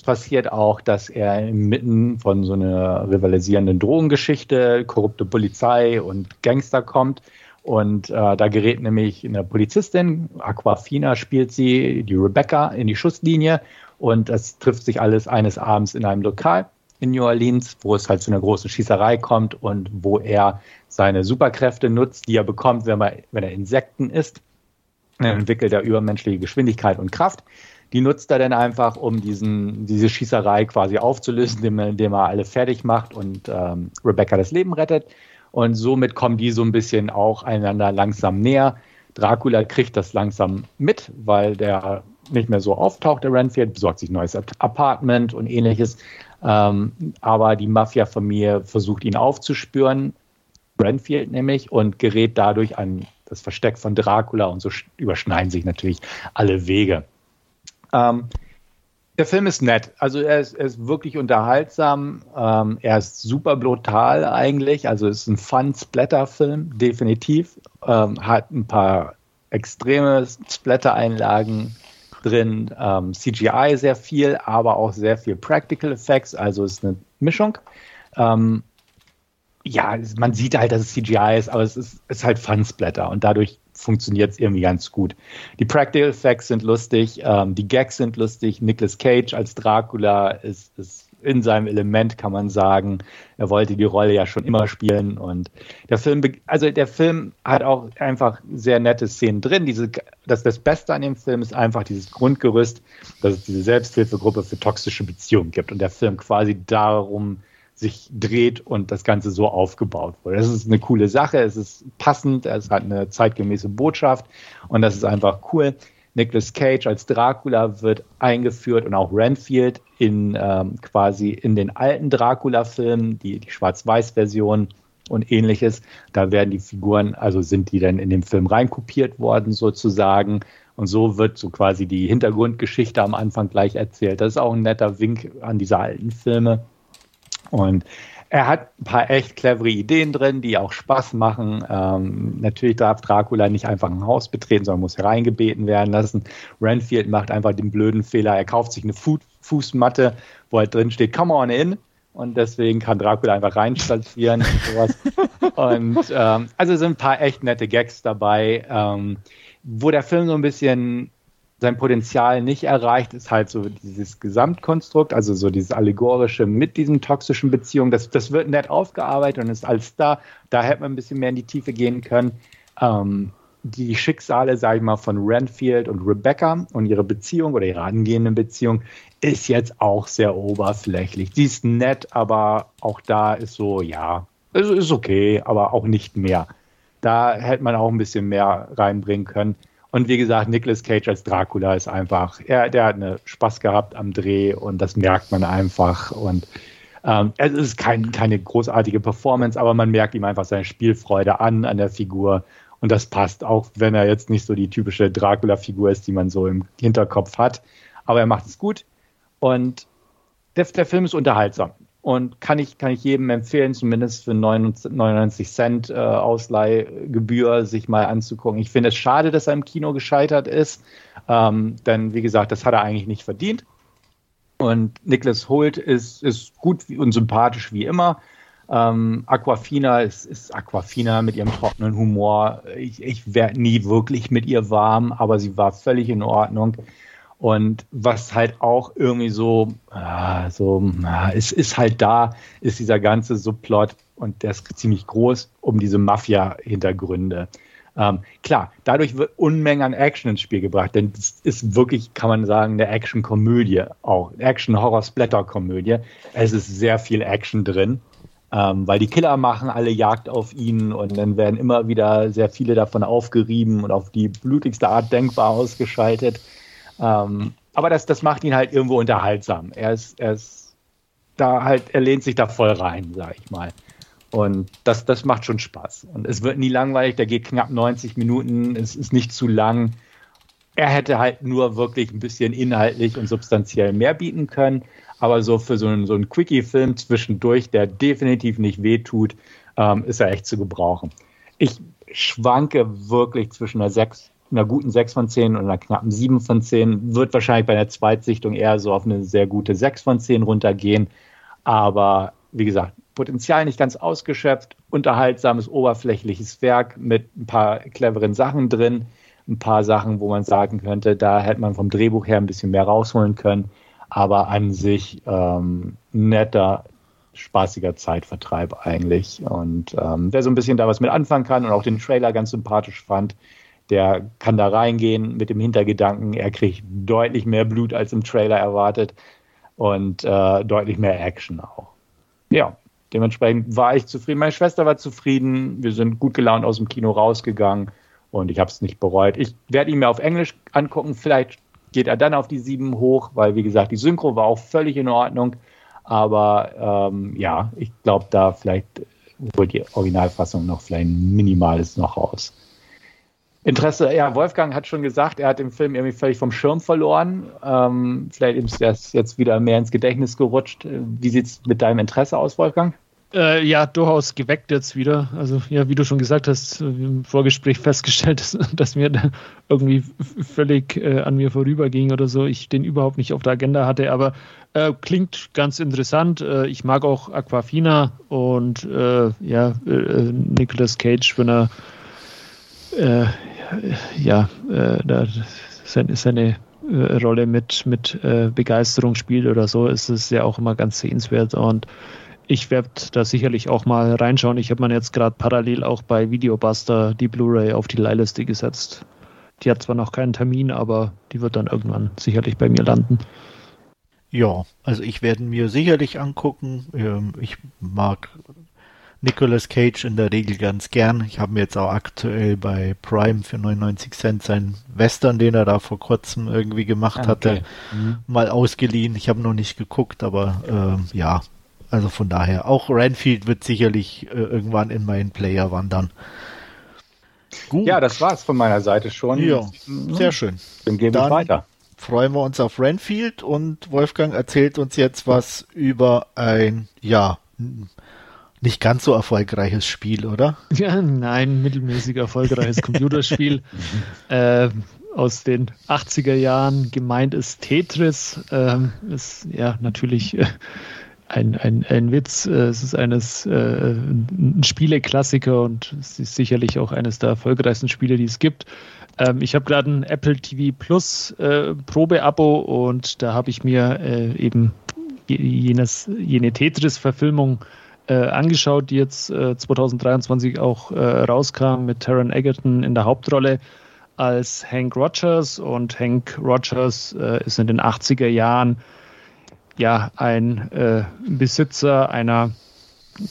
Es passiert auch, dass er inmitten von so einer rivalisierenden Drogengeschichte, korrupte Polizei und Gangster kommt. Und äh, da gerät nämlich eine Polizistin, Aquafina spielt sie, die Rebecca, in die Schusslinie. Und es trifft sich alles eines Abends in einem Lokal in New Orleans, wo es halt zu einer großen Schießerei kommt und wo er seine Superkräfte nutzt, die er bekommt, wenn, man, wenn er Insekten isst. Dann entwickelt er übermenschliche Geschwindigkeit und Kraft die nutzt er dann einfach, um diesen, diese Schießerei quasi aufzulösen, indem, er alle fertig macht und ähm, Rebecca das Leben rettet. Und somit kommen die so ein bisschen auch einander langsam näher. Dracula kriegt das langsam mit, weil der nicht mehr so auftaucht, der Renfield, besorgt sich ein neues Apartment und ähnliches. Ähm, aber die Mafia-Familie versucht ihn aufzuspüren, Renfield nämlich, und gerät dadurch an das Versteck von Dracula und so überschneiden sich natürlich alle Wege. Ähm, der Film ist nett. Also er ist, er ist wirklich unterhaltsam. Ähm, er ist super brutal eigentlich. Also es ist ein Fun-Splatter-Film, definitiv. Ähm, hat ein paar extreme Splatter-Einlagen drin. Ähm, CGI sehr viel, aber auch sehr viel Practical Effects. Also es ist eine Mischung. Ähm, ja, man sieht halt, dass es CGI ist, aber es ist, ist halt Fun-Splatter und dadurch funktioniert es irgendwie ganz gut. Die Practical Effects sind lustig, ähm, die Gags sind lustig. Nicolas Cage als Dracula ist, ist in seinem Element, kann man sagen. Er wollte die Rolle ja schon immer spielen und der Film, also der Film hat auch einfach sehr nette Szenen drin. Diese, das, das Beste an dem Film ist einfach dieses Grundgerüst, dass es diese Selbsthilfegruppe für toxische Beziehungen gibt und der Film quasi darum sich dreht und das Ganze so aufgebaut wurde. Das ist eine coole Sache, es ist passend, es hat eine zeitgemäße Botschaft und das ist einfach cool. Nicolas Cage als Dracula wird eingeführt und auch Renfield in ähm, quasi in den alten Dracula-Filmen, die, die Schwarz-Weiß-Version und ähnliches. Da werden die Figuren, also sind die dann in den Film reinkopiert worden sozusagen. Und so wird so quasi die Hintergrundgeschichte am Anfang gleich erzählt. Das ist auch ein netter Wink an diese alten Filme. Und er hat ein paar echt clevere Ideen drin, die auch Spaß machen. Ähm, natürlich darf Dracula nicht einfach ein Haus betreten, sondern muss hereingebeten werden lassen. Renfield macht einfach den blöden Fehler, er kauft sich eine Fu Fußmatte, wo halt drin steht, come on in. Und deswegen kann Dracula einfach reinspazieren und sowas. [LAUGHS] Und ähm, also sind ein paar echt nette Gags dabei. Ähm, wo der Film so ein bisschen sein Potenzial nicht erreicht, ist halt so dieses Gesamtkonstrukt, also so dieses allegorische mit diesen toxischen Beziehungen. Das, das wird nett aufgearbeitet und ist alles da. Da hätte man ein bisschen mehr in die Tiefe gehen können. Ähm, die Schicksale, sage ich mal, von Renfield und Rebecca und ihre Beziehung oder ihre angehende Beziehung ist jetzt auch sehr oberflächlich. Sie ist nett, aber auch da ist so, ja, es ist okay, aber auch nicht mehr. Da hätte man auch ein bisschen mehr reinbringen können. Und wie gesagt, Nicolas Cage als Dracula ist einfach, er, der hat eine Spaß gehabt am Dreh und das merkt man einfach. Und ähm, es ist kein, keine großartige Performance, aber man merkt ihm einfach seine Spielfreude an, an der Figur. Und das passt, auch wenn er jetzt nicht so die typische Dracula-Figur ist, die man so im Hinterkopf hat. Aber er macht es gut. Und der, der Film ist unterhaltsam und kann ich, kann ich jedem empfehlen, zumindest für 99 Cent äh, Ausleihgebühr sich mal anzugucken. Ich finde es schade, dass er im Kino gescheitert ist, ähm, denn wie gesagt, das hat er eigentlich nicht verdient. Und Nicholas Holt ist, ist gut und sympathisch wie immer. Ähm, Aquafina ist, ist Aquafina mit ihrem trockenen Humor. Ich, ich werde nie wirklich mit ihr warm, aber sie war völlig in Ordnung. Und was halt auch irgendwie so, äh, so äh, es ist halt da, ist dieser ganze Subplot und der ist ziemlich groß um diese Mafia-Hintergründe. Ähm, klar, dadurch wird Unmengen an Action ins Spiel gebracht, denn es ist wirklich, kann man sagen, eine Action-Komödie auch. Action-Horror-Splatter-Komödie. Es ist sehr viel Action drin, ähm, weil die Killer machen alle Jagd auf ihn und dann werden immer wieder sehr viele davon aufgerieben und auf die blutigste Art denkbar ausgeschaltet. Ähm, aber das, das macht ihn halt irgendwo unterhaltsam. Er ist, er ist da halt, er lehnt sich da voll rein, sag ich mal. Und das, das macht schon Spaß. Und es wird nie langweilig, der geht knapp 90 Minuten, es ist nicht zu lang. Er hätte halt nur wirklich ein bisschen inhaltlich und substanziell mehr bieten können. Aber so für so einen, so einen Quickie-Film zwischendurch, der definitiv nicht wehtut, ähm, ist er echt zu gebrauchen. Ich schwanke wirklich zwischen einer 6 einer guten 6 von 10 und einer knappen 7 von 10. Wird wahrscheinlich bei der Zweitsichtung eher so auf eine sehr gute 6 von 10 runtergehen. Aber wie gesagt, Potenzial nicht ganz ausgeschöpft, unterhaltsames, oberflächliches Werk mit ein paar cleveren Sachen drin, ein paar Sachen, wo man sagen könnte, da hätte man vom Drehbuch her ein bisschen mehr rausholen können. Aber an sich ähm, netter, spaßiger Zeitvertreib eigentlich. Und ähm, wer so ein bisschen da was mit anfangen kann und auch den Trailer ganz sympathisch fand, der kann da reingehen mit dem Hintergedanken, er kriegt deutlich mehr Blut als im Trailer erwartet und äh, deutlich mehr Action auch. Ja, dementsprechend war ich zufrieden. Meine Schwester war zufrieden. Wir sind gut gelaunt aus dem Kino rausgegangen und ich habe es nicht bereut. Ich werde ihn mir auf Englisch angucken. Vielleicht geht er dann auf die sieben hoch, weil wie gesagt, die Synchro war auch völlig in Ordnung. Aber ähm, ja, ich glaube, da vielleicht holt die Originalfassung noch vielleicht ein minimales noch raus. Interesse, ja, Wolfgang hat schon gesagt, er hat den Film irgendwie völlig vom Schirm verloren. Ähm, vielleicht ist er jetzt wieder mehr ins Gedächtnis gerutscht. Wie sieht es mit deinem Interesse aus, Wolfgang? Äh, ja, durchaus geweckt jetzt wieder. Also, ja, wie du schon gesagt hast, im Vorgespräch festgestellt, [LAUGHS] dass, dass mir irgendwie völlig äh, an mir vorüberging oder so. Ich den überhaupt nicht auf der Agenda hatte, aber äh, klingt ganz interessant. Äh, ich mag auch Aquafina und äh, ja, äh, Nicolas Cage, wenn er äh, ja, äh, da seine, seine äh, Rolle mit, mit äh, Begeisterung spielt oder so, ist es ja auch immer ganz sehenswert und ich werde da sicherlich auch mal reinschauen. Ich habe mir jetzt gerade parallel auch bei Videobuster die Blu-ray auf die Leihliste gesetzt. Die hat zwar noch keinen Termin, aber die wird dann irgendwann sicherlich bei mir landen. Ja, also ich werde mir sicherlich angucken. Ähm, ich mag Nicolas Cage in der Regel ganz gern. Ich habe mir jetzt auch aktuell bei Prime für 99 Cent seinen Western, den er da vor kurzem irgendwie gemacht ah, okay. hatte, mhm. mal ausgeliehen. Ich habe noch nicht geguckt, aber äh, ja, also von daher, auch Renfield wird sicherlich äh, irgendwann in meinen Player wandern. Gut. Ja, das war's von meiner Seite schon. Ja, sehr schön. Dann gehen wir weiter. Freuen wir uns auf Renfield und Wolfgang erzählt uns jetzt was über ein, ja, nicht ganz so erfolgreiches Spiel, oder? Ja, nein, mittelmäßig erfolgreiches [LAUGHS] Computerspiel äh, aus den 80er Jahren. Gemeint ist Tetris. Ähm, ist ja natürlich äh, ein, ein, ein Witz. Äh, es ist eines äh, ein Spieleklassiker und es ist sicherlich auch eines der erfolgreichsten Spiele, die es gibt. Ähm, ich habe gerade ein Apple TV Plus äh, Probeabo und da habe ich mir äh, eben jenes, jene Tetris-Verfilmung äh, angeschaut, die jetzt äh, 2023 auch äh, rauskam mit Taron Egerton in der Hauptrolle als Hank Rogers. Und Hank Rogers äh, ist in den 80er Jahren ja ein äh, Besitzer einer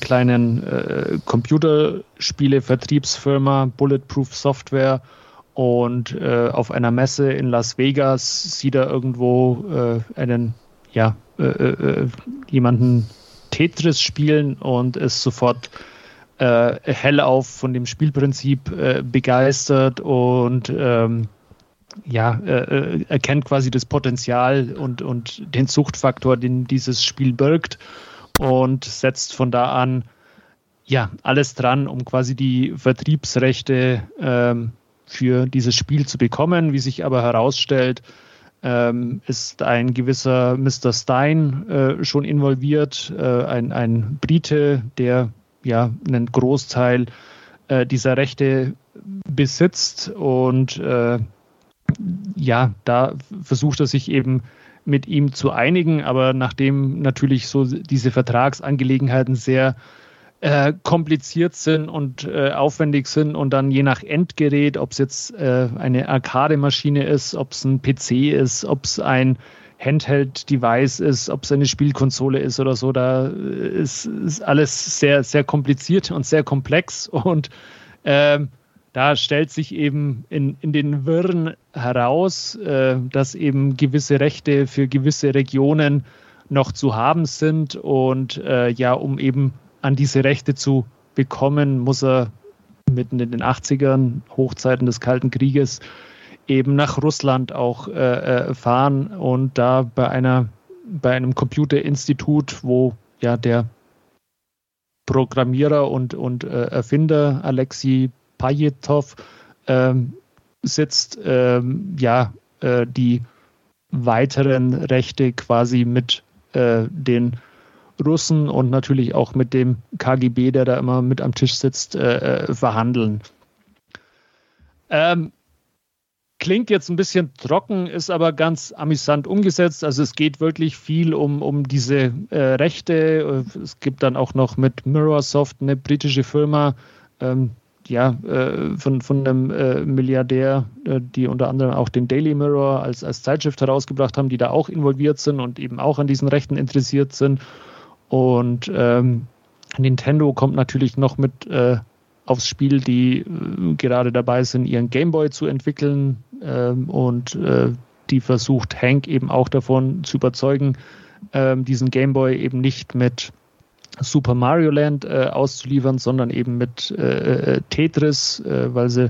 kleinen äh, Computerspiele-Vertriebsfirma Bulletproof Software und äh, auf einer Messe in Las Vegas sieht er irgendwo äh, einen ja äh, äh, jemanden Tetris spielen und ist sofort äh, hellauf von dem Spielprinzip äh, begeistert und ähm, ja, äh, äh, erkennt quasi das Potenzial und, und den Suchtfaktor, den dieses Spiel birgt und setzt von da an ja alles dran, um quasi die Vertriebsrechte ähm, für dieses Spiel zu bekommen. Wie sich aber herausstellt, ähm, ist ein gewisser Mr. Stein äh, schon involviert, äh, ein, ein Brite, der ja einen Großteil äh, dieser Rechte besitzt und äh, ja, da versucht er sich eben mit ihm zu einigen, aber nachdem natürlich so diese Vertragsangelegenheiten sehr äh, kompliziert sind und äh, aufwendig sind und dann je nach Endgerät, ob es jetzt äh, eine Arcade-Maschine ist, ob es ein PC ist, ob es ein Handheld-Device ist, ob es eine Spielkonsole ist oder so, da ist, ist alles sehr, sehr kompliziert und sehr komplex und ähm, da stellt sich eben in, in den Wirren heraus, äh, dass eben gewisse Rechte für gewisse Regionen noch zu haben sind und äh, ja, um eben an diese Rechte zu bekommen, muss er mitten in den 80ern, Hochzeiten des Kalten Krieges, eben nach Russland auch äh, äh, fahren und da bei einer bei einem Computerinstitut, wo ja der Programmierer und, und äh, Erfinder Alexei Pajetov ähm, sitzt, ähm, ja, äh, die weiteren Rechte quasi mit äh, den Russen und natürlich auch mit dem KGB, der da immer mit am Tisch sitzt, äh, äh, verhandeln. Ähm, klingt jetzt ein bisschen trocken, ist aber ganz amüsant umgesetzt. Also es geht wirklich viel um, um diese äh, Rechte. Es gibt dann auch noch mit Mirrorsoft eine britische Firma, ähm, ja, äh, von, von einem äh, Milliardär, äh, die unter anderem auch den Daily Mirror als, als Zeitschrift herausgebracht haben, die da auch involviert sind und eben auch an diesen Rechten interessiert sind. Und ähm, Nintendo kommt natürlich noch mit äh, aufs Spiel, die äh, gerade dabei sind, ihren Gameboy zu entwickeln. Ähm, und äh, die versucht Hank eben auch davon zu überzeugen, ähm, diesen Gameboy eben nicht mit Super Mario Land äh, auszuliefern, sondern eben mit äh, äh, Tetris, weil sie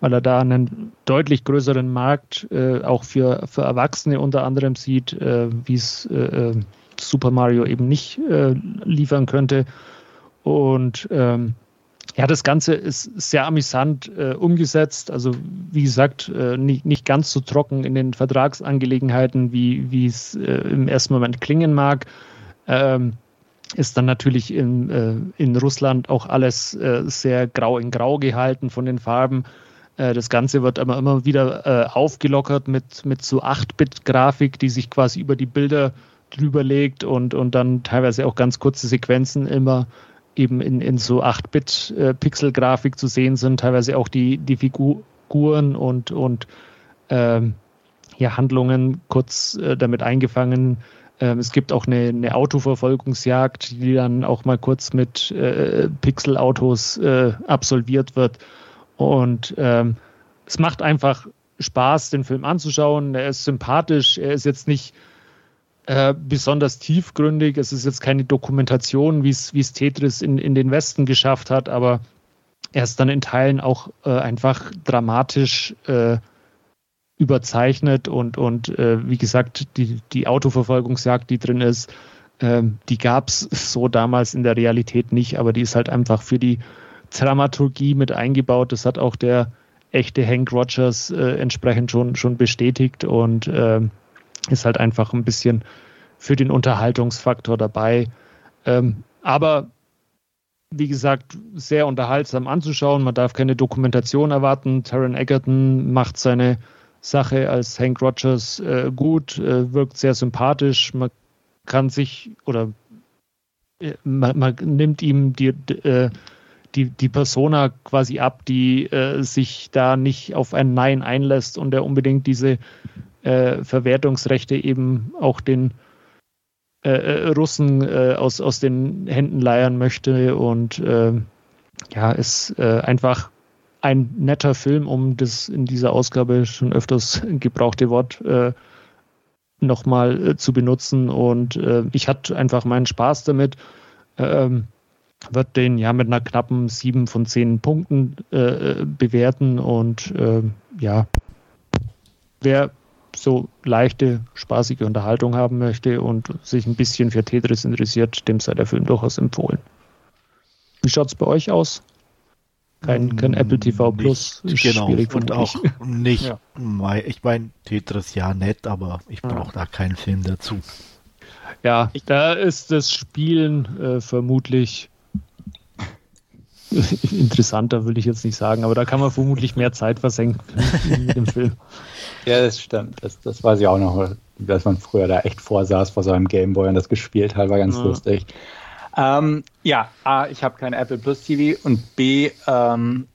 weil er da einen deutlich größeren Markt auch für, für Erwachsene unter anderem sieht, wie es Super Mario eben nicht liefern könnte. Und ähm, ja, das Ganze ist sehr amüsant äh, umgesetzt. Also wie gesagt, äh, nicht, nicht ganz so trocken in den Vertragsangelegenheiten, wie es äh, im ersten Moment klingen mag. Ähm, ist dann natürlich in, äh, in Russland auch alles äh, sehr grau in grau gehalten von den Farben. Äh, das Ganze wird aber immer wieder äh, aufgelockert mit, mit so 8-Bit-Grafik, die sich quasi über die Bilder drüber legt und, und dann teilweise auch ganz kurze Sequenzen immer eben in, in so 8-Bit-Pixel-Grafik äh, zu sehen sind, teilweise auch die, die Figuren und, und ähm, ja, Handlungen kurz äh, damit eingefangen ähm, es gibt auch eine, eine, Autoverfolgungsjagd, die dann auch mal kurz mit äh, Pixelautos äh, absolviert wird. Und ähm, es macht einfach Spaß, den Film anzuschauen. Er ist sympathisch, er ist jetzt nicht äh, besonders tiefgründig. Es ist jetzt keine Dokumentation, wie es Tetris in, in den Westen geschafft hat, aber er ist dann in Teilen auch äh, einfach dramatisch äh, überzeichnet und, und äh, wie gesagt, die, die Autoverfolgungsjagd, die drin ist, ähm, die gab es so damals in der Realität nicht, aber die ist halt einfach für die Dramaturgie mit eingebaut. Das hat auch der echte Hank Rogers äh, entsprechend schon, schon bestätigt und äh, ist halt einfach ein bisschen für den Unterhaltungsfaktor dabei. Ähm, aber wie gesagt, sehr unterhaltsam anzuschauen. Man darf keine Dokumentation erwarten. Taron Egerton macht seine Sache als Hank Rogers äh, gut, äh, wirkt sehr sympathisch. Man kann sich oder äh, man, man, nimmt ihm die, äh, die, die Persona quasi ab, die äh, sich da nicht auf ein Nein einlässt und der unbedingt diese äh, Verwertungsrechte eben auch den Russen aus, aus den Händen leiern möchte und ja, ist einfach ein netter Film, um das in dieser Ausgabe schon öfters gebrauchte Wort äh, nochmal äh, zu benutzen. Und äh, ich hatte einfach meinen Spaß damit. Ähm, wird den ja mit einer knappen 7 von 10 Punkten äh, bewerten. Und äh, ja, wer so leichte, spaßige Unterhaltung haben möchte und sich ein bisschen für Tetris interessiert, dem sei der Film durchaus empfohlen. Wie schaut es bei euch aus? Kein, kein Apple TV Plus. Nicht, genau, und auch nicht. ja. Ich meine, Tetris ja nett, aber ich brauche ja. da keinen Film dazu. Ja, da ist das Spielen äh, vermutlich [LAUGHS] interessanter will ich jetzt nicht sagen, aber da kann man vermutlich mehr Zeit versenken mit dem Film. [LAUGHS] Ja, das stimmt. Das, das weiß ich auch noch, dass man früher da echt vorsaß vor seinem Gameboy und das gespielt hat, war ganz ja. lustig. Ähm, ja, A, ich habe kein Apple Plus TV und B, ähm,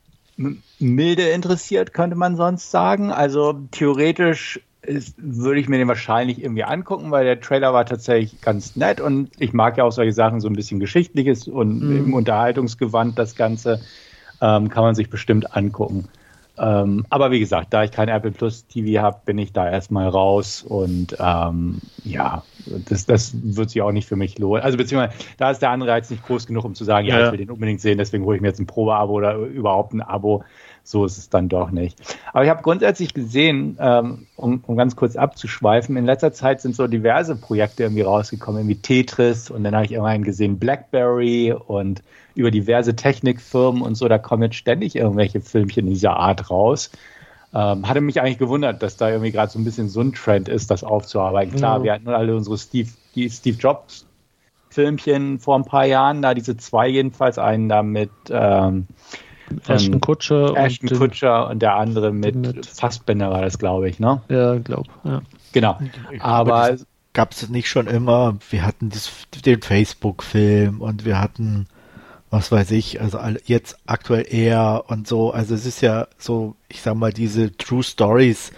milde interessiert, könnte man sonst sagen. Also theoretisch ist, würde ich mir den wahrscheinlich irgendwie angucken, weil der Trailer war tatsächlich ganz nett und ich mag ja auch solche Sachen, so ein bisschen Geschichtliches und mhm. im Unterhaltungsgewand das Ganze ähm, kann man sich bestimmt angucken. Ähm, aber wie gesagt, da ich kein Apple Plus TV habe, bin ich da erstmal raus und ähm, ja, das, das wird sich auch nicht für mich lohnen. Also beziehungsweise da ist der Anreiz nicht groß genug, um zu sagen, ja, ja ich will den unbedingt sehen, deswegen hole ich mir jetzt ein Probeabo oder überhaupt ein Abo. So ist es dann doch nicht. Aber ich habe grundsätzlich gesehen, ähm, um, um ganz kurz abzuschweifen, in letzter Zeit sind so diverse Projekte irgendwie rausgekommen, irgendwie Tetris und dann habe ich irgendwann gesehen Blackberry und über diverse Technikfirmen und so, da kommen jetzt ständig irgendwelche Filmchen dieser Art raus. Ähm, hatte mich eigentlich gewundert, dass da irgendwie gerade so ein bisschen so ein Trend ist, das aufzuarbeiten. Klar, ja. wir hatten alle unsere Steve, Steve Jobs Filmchen vor ein paar Jahren, da diese zwei jedenfalls, einen da mit ähm, Ashton Kutscher. Ashton und Kutscher und der andere mit, mit Fassbender war das, glaube ich, ne? Ja, glaube, ja. Genau. Aber gab es nicht schon immer, wir hatten das, den Facebook-Film und wir hatten was weiß ich, also jetzt aktuell eher und so. Also es ist ja so, ich sag mal, diese True Stories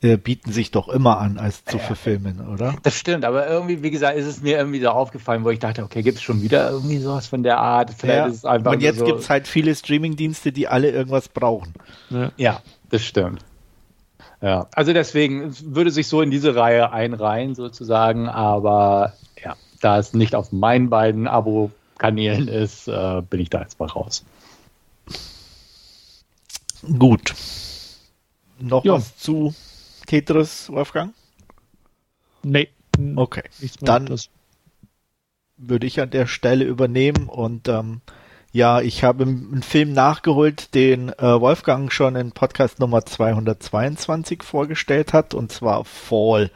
äh, bieten sich doch immer an, als zu ja, verfilmen, oder? Das stimmt, aber irgendwie, wie gesagt, ist es mir irgendwie so aufgefallen, wo ich dachte, okay, gibt es schon wieder irgendwie sowas von der Art? Vielleicht ja, ist es einfach und jetzt so gibt es halt viele Streamingdienste, die alle irgendwas brauchen. Ja, ja das stimmt. Ja, also deswegen würde sich so in diese Reihe einreihen sozusagen, aber ja, da es nicht auf meinen beiden Abo Kanälen ist, äh, bin ich da jetzt mal raus. Gut. Noch jo. was zu Tetris, Wolfgang? Nee. Okay. Dann würde ich an der Stelle übernehmen und ähm, ja, ich habe einen Film nachgeholt, den äh, Wolfgang schon in Podcast Nummer 222 vorgestellt hat, und zwar Fall.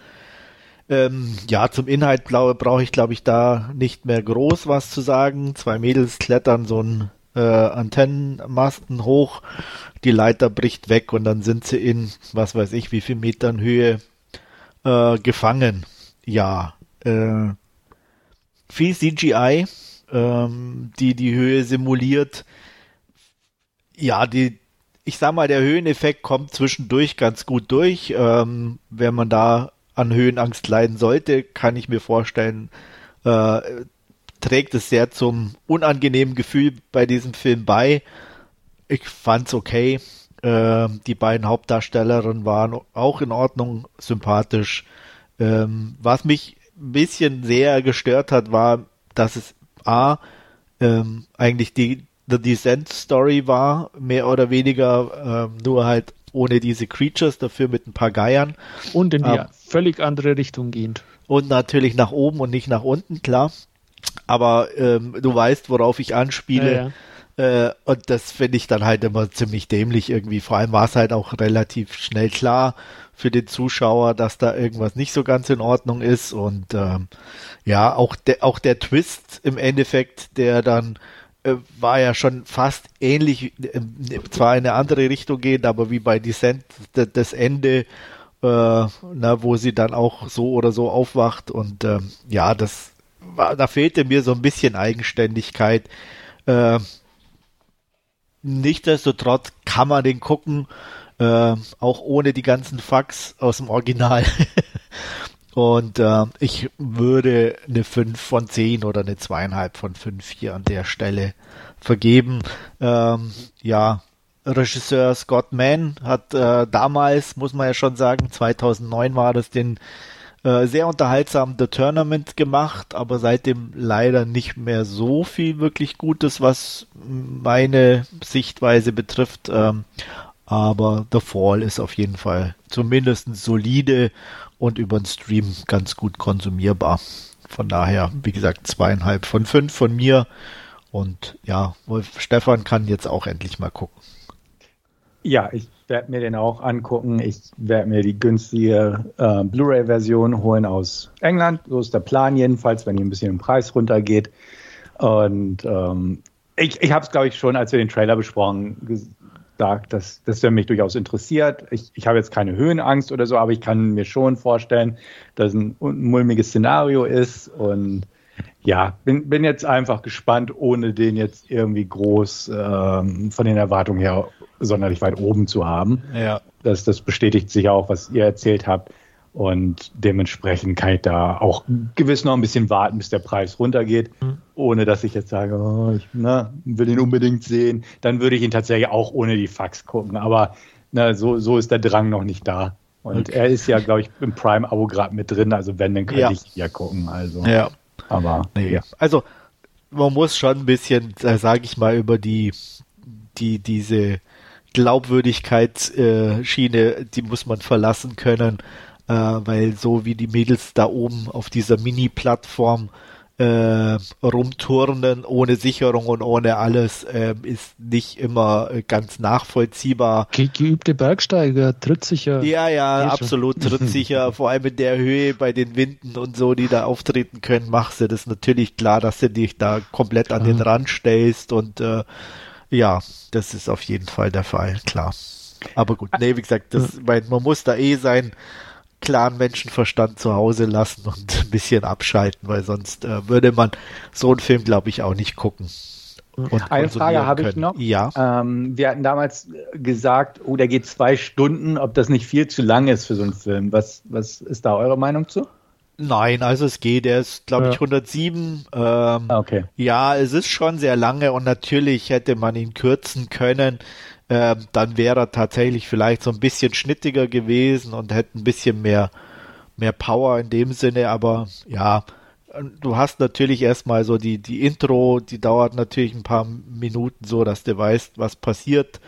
Ähm, ja, zum Inhalt brauche ich, glaube ich, da nicht mehr groß was zu sagen. Zwei Mädels klettern so einen äh, Antennenmasten hoch, die Leiter bricht weg und dann sind sie in, was weiß ich, wie viel Metern Höhe äh, gefangen. Ja, äh, viel CGI, ähm, die die Höhe simuliert. Ja, die, ich sag mal, der Höheneffekt kommt zwischendurch ganz gut durch. Ähm, wenn man da an Höhenangst leiden sollte, kann ich mir vorstellen, äh, trägt es sehr zum unangenehmen Gefühl bei diesem Film bei. Ich fand's okay. Äh, die beiden Hauptdarstellerinnen waren auch in Ordnung, sympathisch. Ähm, was mich ein bisschen sehr gestört hat, war, dass es A, ähm, eigentlich die The Descent Story war, mehr oder weniger, ähm, nur halt ohne diese Creatures, dafür mit ein paar Geiern. Und in die ähm, völlig andere Richtung gehend. Und natürlich nach oben und nicht nach unten, klar. Aber ähm, du weißt, worauf ich anspiele. Ja, ja. Äh, und das finde ich dann halt immer ziemlich dämlich irgendwie. Vor allem war es halt auch relativ schnell klar für den Zuschauer, dass da irgendwas nicht so ganz in Ordnung ist. Und ähm, ja, auch der, auch der Twist im Endeffekt, der dann war ja schon fast ähnlich, äh, zwar in eine andere Richtung gehend, aber wie bei Descent, das Ende, äh, na, wo sie dann auch so oder so aufwacht und ähm, ja, das war, da fehlte mir so ein bisschen Eigenständigkeit. Äh, Nichtsdestotrotz kann man den gucken, äh, auch ohne die ganzen Fax aus dem Original. [LAUGHS] Und äh, ich würde eine 5 von 10 oder eine zweieinhalb von 5 hier an der Stelle vergeben. Ähm, ja, Regisseur Scott Mann hat äh, damals, muss man ja schon sagen, 2009 war das, den äh, sehr unterhaltsamen The Tournament gemacht, aber seitdem leider nicht mehr so viel wirklich Gutes, was meine Sichtweise betrifft. Ähm, aber The Fall ist auf jeden Fall zumindest solide und über den Stream ganz gut konsumierbar. Von daher, wie gesagt, zweieinhalb von fünf von mir. Und ja, Stefan kann jetzt auch endlich mal gucken. Ja, ich werde mir den auch angucken. Ich werde mir die günstige äh, Blu-ray-Version holen aus England. So ist der Plan jedenfalls, wenn hier ein bisschen im Preis runtergeht. Und ähm, ich, ich habe es, glaube ich, schon, als wir den Trailer besprochen, gesagt, dass, dass der mich durchaus interessiert. Ich, ich habe jetzt keine Höhenangst oder so, aber ich kann mir schon vorstellen, dass ein, ein mulmiges Szenario ist und ja, bin, bin jetzt einfach gespannt, ohne den jetzt irgendwie groß ähm, von den Erwartungen her sonderlich weit oben zu haben. Ja. Das, das bestätigt sich auch, was ihr erzählt habt. Und dementsprechend kann ich da auch gewiss noch ein bisschen warten, bis der Preis runtergeht, mhm. Ohne dass ich jetzt sage, oh, ich ne, will ihn unbedingt sehen. Dann würde ich ihn tatsächlich auch ohne die Fax gucken. Aber na, so, so ist der Drang noch nicht da. Und okay. er ist ja, glaube ich, im Prime-Abo gerade mit drin. Also wenn, dann könnte ja. ich ja gucken. Also. Ja. Aber nee. ja. Also man muss schon ein bisschen, äh, sage ich mal, über die, die, diese Glaubwürdigkeitsschiene, äh, die muss man verlassen können äh, weil so wie die Mädels da oben auf dieser Mini-Plattform äh, rumturnen ohne Sicherung und ohne alles äh, ist nicht immer ganz nachvollziehbar. Ge geübte Bergsteiger, trittsicher. Ja, ja, absolut trittsicher. [LAUGHS] Vor allem in der Höhe bei den Winden und so, die da auftreten können, machst du das natürlich klar, dass du dich da komplett an den Rand stellst und äh, ja, das ist auf jeden Fall der Fall, klar. Aber gut, nee, wie gesagt, das, mein, man muss da eh sein klaren Menschenverstand zu Hause lassen und ein bisschen abschalten, weil sonst äh, würde man so einen Film, glaube ich, auch nicht gucken. Eine Frage habe ich noch. Ja. Ähm, wir hatten damals gesagt, oh, der geht zwei Stunden, ob das nicht viel zu lang ist für so einen Film. Was, was ist da eure Meinung zu? Nein, also es geht. Er ist, glaube ja. ich, 107. Ähm, ah, okay. Ja, es ist schon sehr lange und natürlich hätte man ihn kürzen können äh, dann wäre er tatsächlich vielleicht so ein bisschen schnittiger gewesen und hätte ein bisschen mehr, mehr Power in dem Sinne, aber ja, du hast natürlich erstmal so die, die Intro, die dauert natürlich ein paar Minuten so, dass du weißt, was passiert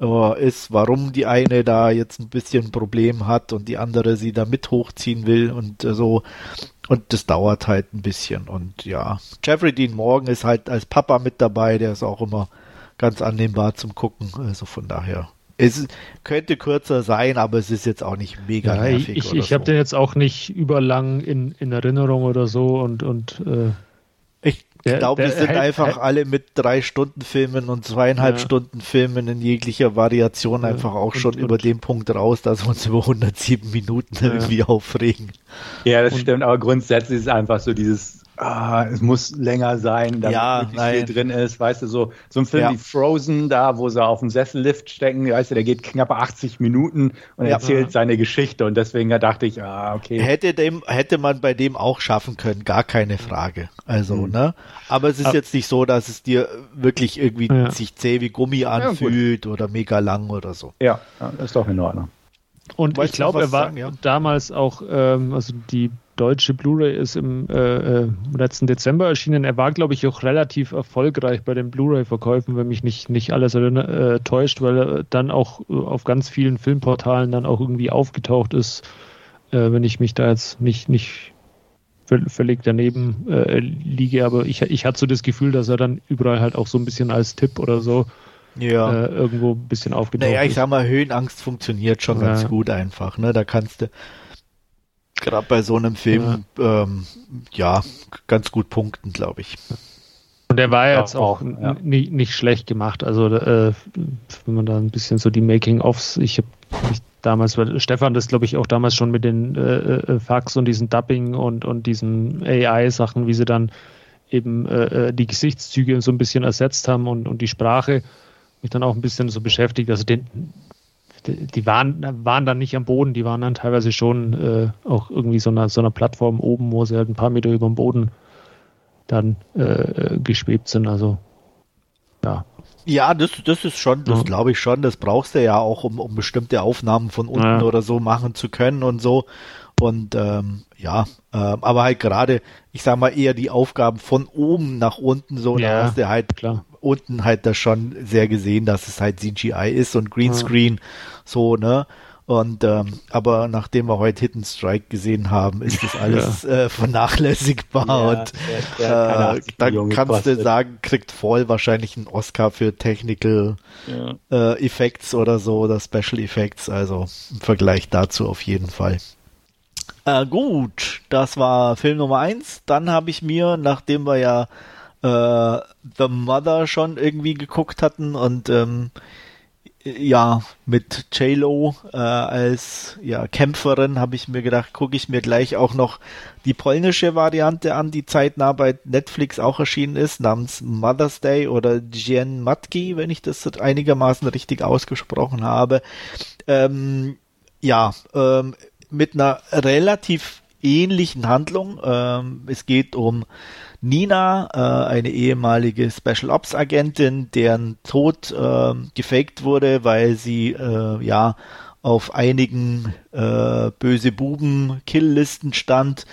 äh, ist, warum die eine da jetzt ein bisschen ein Problem hat und die andere sie da mit hochziehen will und äh, so. Und das dauert halt ein bisschen. Und ja, Jeffrey Dean Morgan ist halt als Papa mit dabei, der ist auch immer ganz annehmbar zum Gucken. Also von daher. Es könnte kürzer sein, aber es ist jetzt auch nicht mega ja, nervig. Ich, ich so. habe den jetzt auch nicht überlang in, in Erinnerung oder so und, und äh, ich glaube, wir sind hält, einfach hält, alle mit drei Stunden Filmen und zweieinhalb ja. Stunden Filmen in jeglicher Variation ja, einfach auch und, schon und, über den Punkt raus, dass wir uns über 107 Minuten ja. irgendwie aufregen. Ja, das stimmt, aber grundsätzlich ist es einfach so dieses ah, es muss länger sein, damit ja, viel drin ist. Weißt du, so, so ein Film ja. wie Frozen, da, wo sie auf dem Sessellift stecken, weißt du, der geht knapp 80 Minuten und ja. erzählt seine Geschichte. Und deswegen da dachte ich, ah, okay. Hätte, dem, hätte man bei dem auch schaffen können, gar keine Frage. Also, mhm. ne? Aber es ist Aber, jetzt nicht so, dass es dir wirklich irgendwie ja. sich zäh wie Gummi anfühlt oder mega lang oder so. Ja, ist doch in Ordnung. Und weißt ich glaube, er war sagen, ja? damals auch, ähm, also die deutsche Blu-ray ist im äh, äh, letzten Dezember erschienen. Er war, glaube ich, auch relativ erfolgreich bei den Blu-ray-Verkäufen, wenn mich nicht, nicht alles äh, täuscht, weil er dann auch äh, auf ganz vielen Filmportalen dann auch irgendwie aufgetaucht ist, äh, wenn ich mich da jetzt nicht, nicht völlig daneben äh, liege. Aber ich, ich hatte so das Gefühl, dass er dann überall halt auch so ein bisschen als Tipp oder so ja. irgendwo ein bisschen aufgetaucht naja, ich sag mal, Höhenangst funktioniert schon ja. ganz gut einfach. Ne? Da kannst du gerade bei so einem Film ja, ähm, ja ganz gut punkten, glaube ich. Und der war jetzt auch, auch ja. nicht, nicht schlecht gemacht. Also äh, wenn man da ein bisschen so die Making-ofs, ich habe damals, weil Stefan das glaube ich auch damals schon mit den äh, äh, Fax und diesen Dubbing und, und diesen AI-Sachen, wie sie dann eben äh, äh, die Gesichtszüge so ein bisschen ersetzt haben und, und die Sprache mich dann auch ein bisschen so beschäftigt. Also den, die waren, waren dann nicht am Boden, die waren dann teilweise schon äh, auch irgendwie so einer, so einer Plattform oben, wo sie halt ein paar Meter über dem Boden dann äh, geschwebt sind. Also ja. Ja, das, das ist schon, das ja. glaube ich schon, das brauchst du ja auch, um, um bestimmte Aufnahmen von unten ja. oder so machen zu können und so. Und ähm, ja, äh, aber halt gerade, ich sag mal, eher die Aufgaben von oben nach unten so, ja, da hast du halt klar unten halt das schon sehr gesehen, dass es halt CGI ist und Greenscreen, ja. so, ne? Und ähm, aber nachdem wir heute Hidden Strike gesehen haben, ist das [LAUGHS] alles ja. äh, vernachlässigbar ja, und der äh, dann kannst du sagen, kriegt Fall wahrscheinlich einen Oscar für Technical ja. äh, Effects oder so oder Special Effects, also im Vergleich dazu auf jeden Fall. Äh, gut, das war Film Nummer eins. Dann habe ich mir, nachdem wir ja äh, The Mother schon irgendwie geguckt hatten und ähm, ja, mit J-Lo äh, als ja, Kämpferin habe ich mir gedacht, gucke ich mir gleich auch noch die polnische Variante an, die zeitnah bei Netflix auch erschienen ist, namens Mother's Day oder Dzień Matki, wenn ich das einigermaßen richtig ausgesprochen habe. Ähm, ja, ähm, mit einer relativ ähnlichen Handlung. Ähm, es geht um Nina, äh, eine ehemalige Special Ops Agentin, deren Tod äh, gefaked wurde, weil sie äh, ja auf einigen äh, böse Buben Killlisten stand.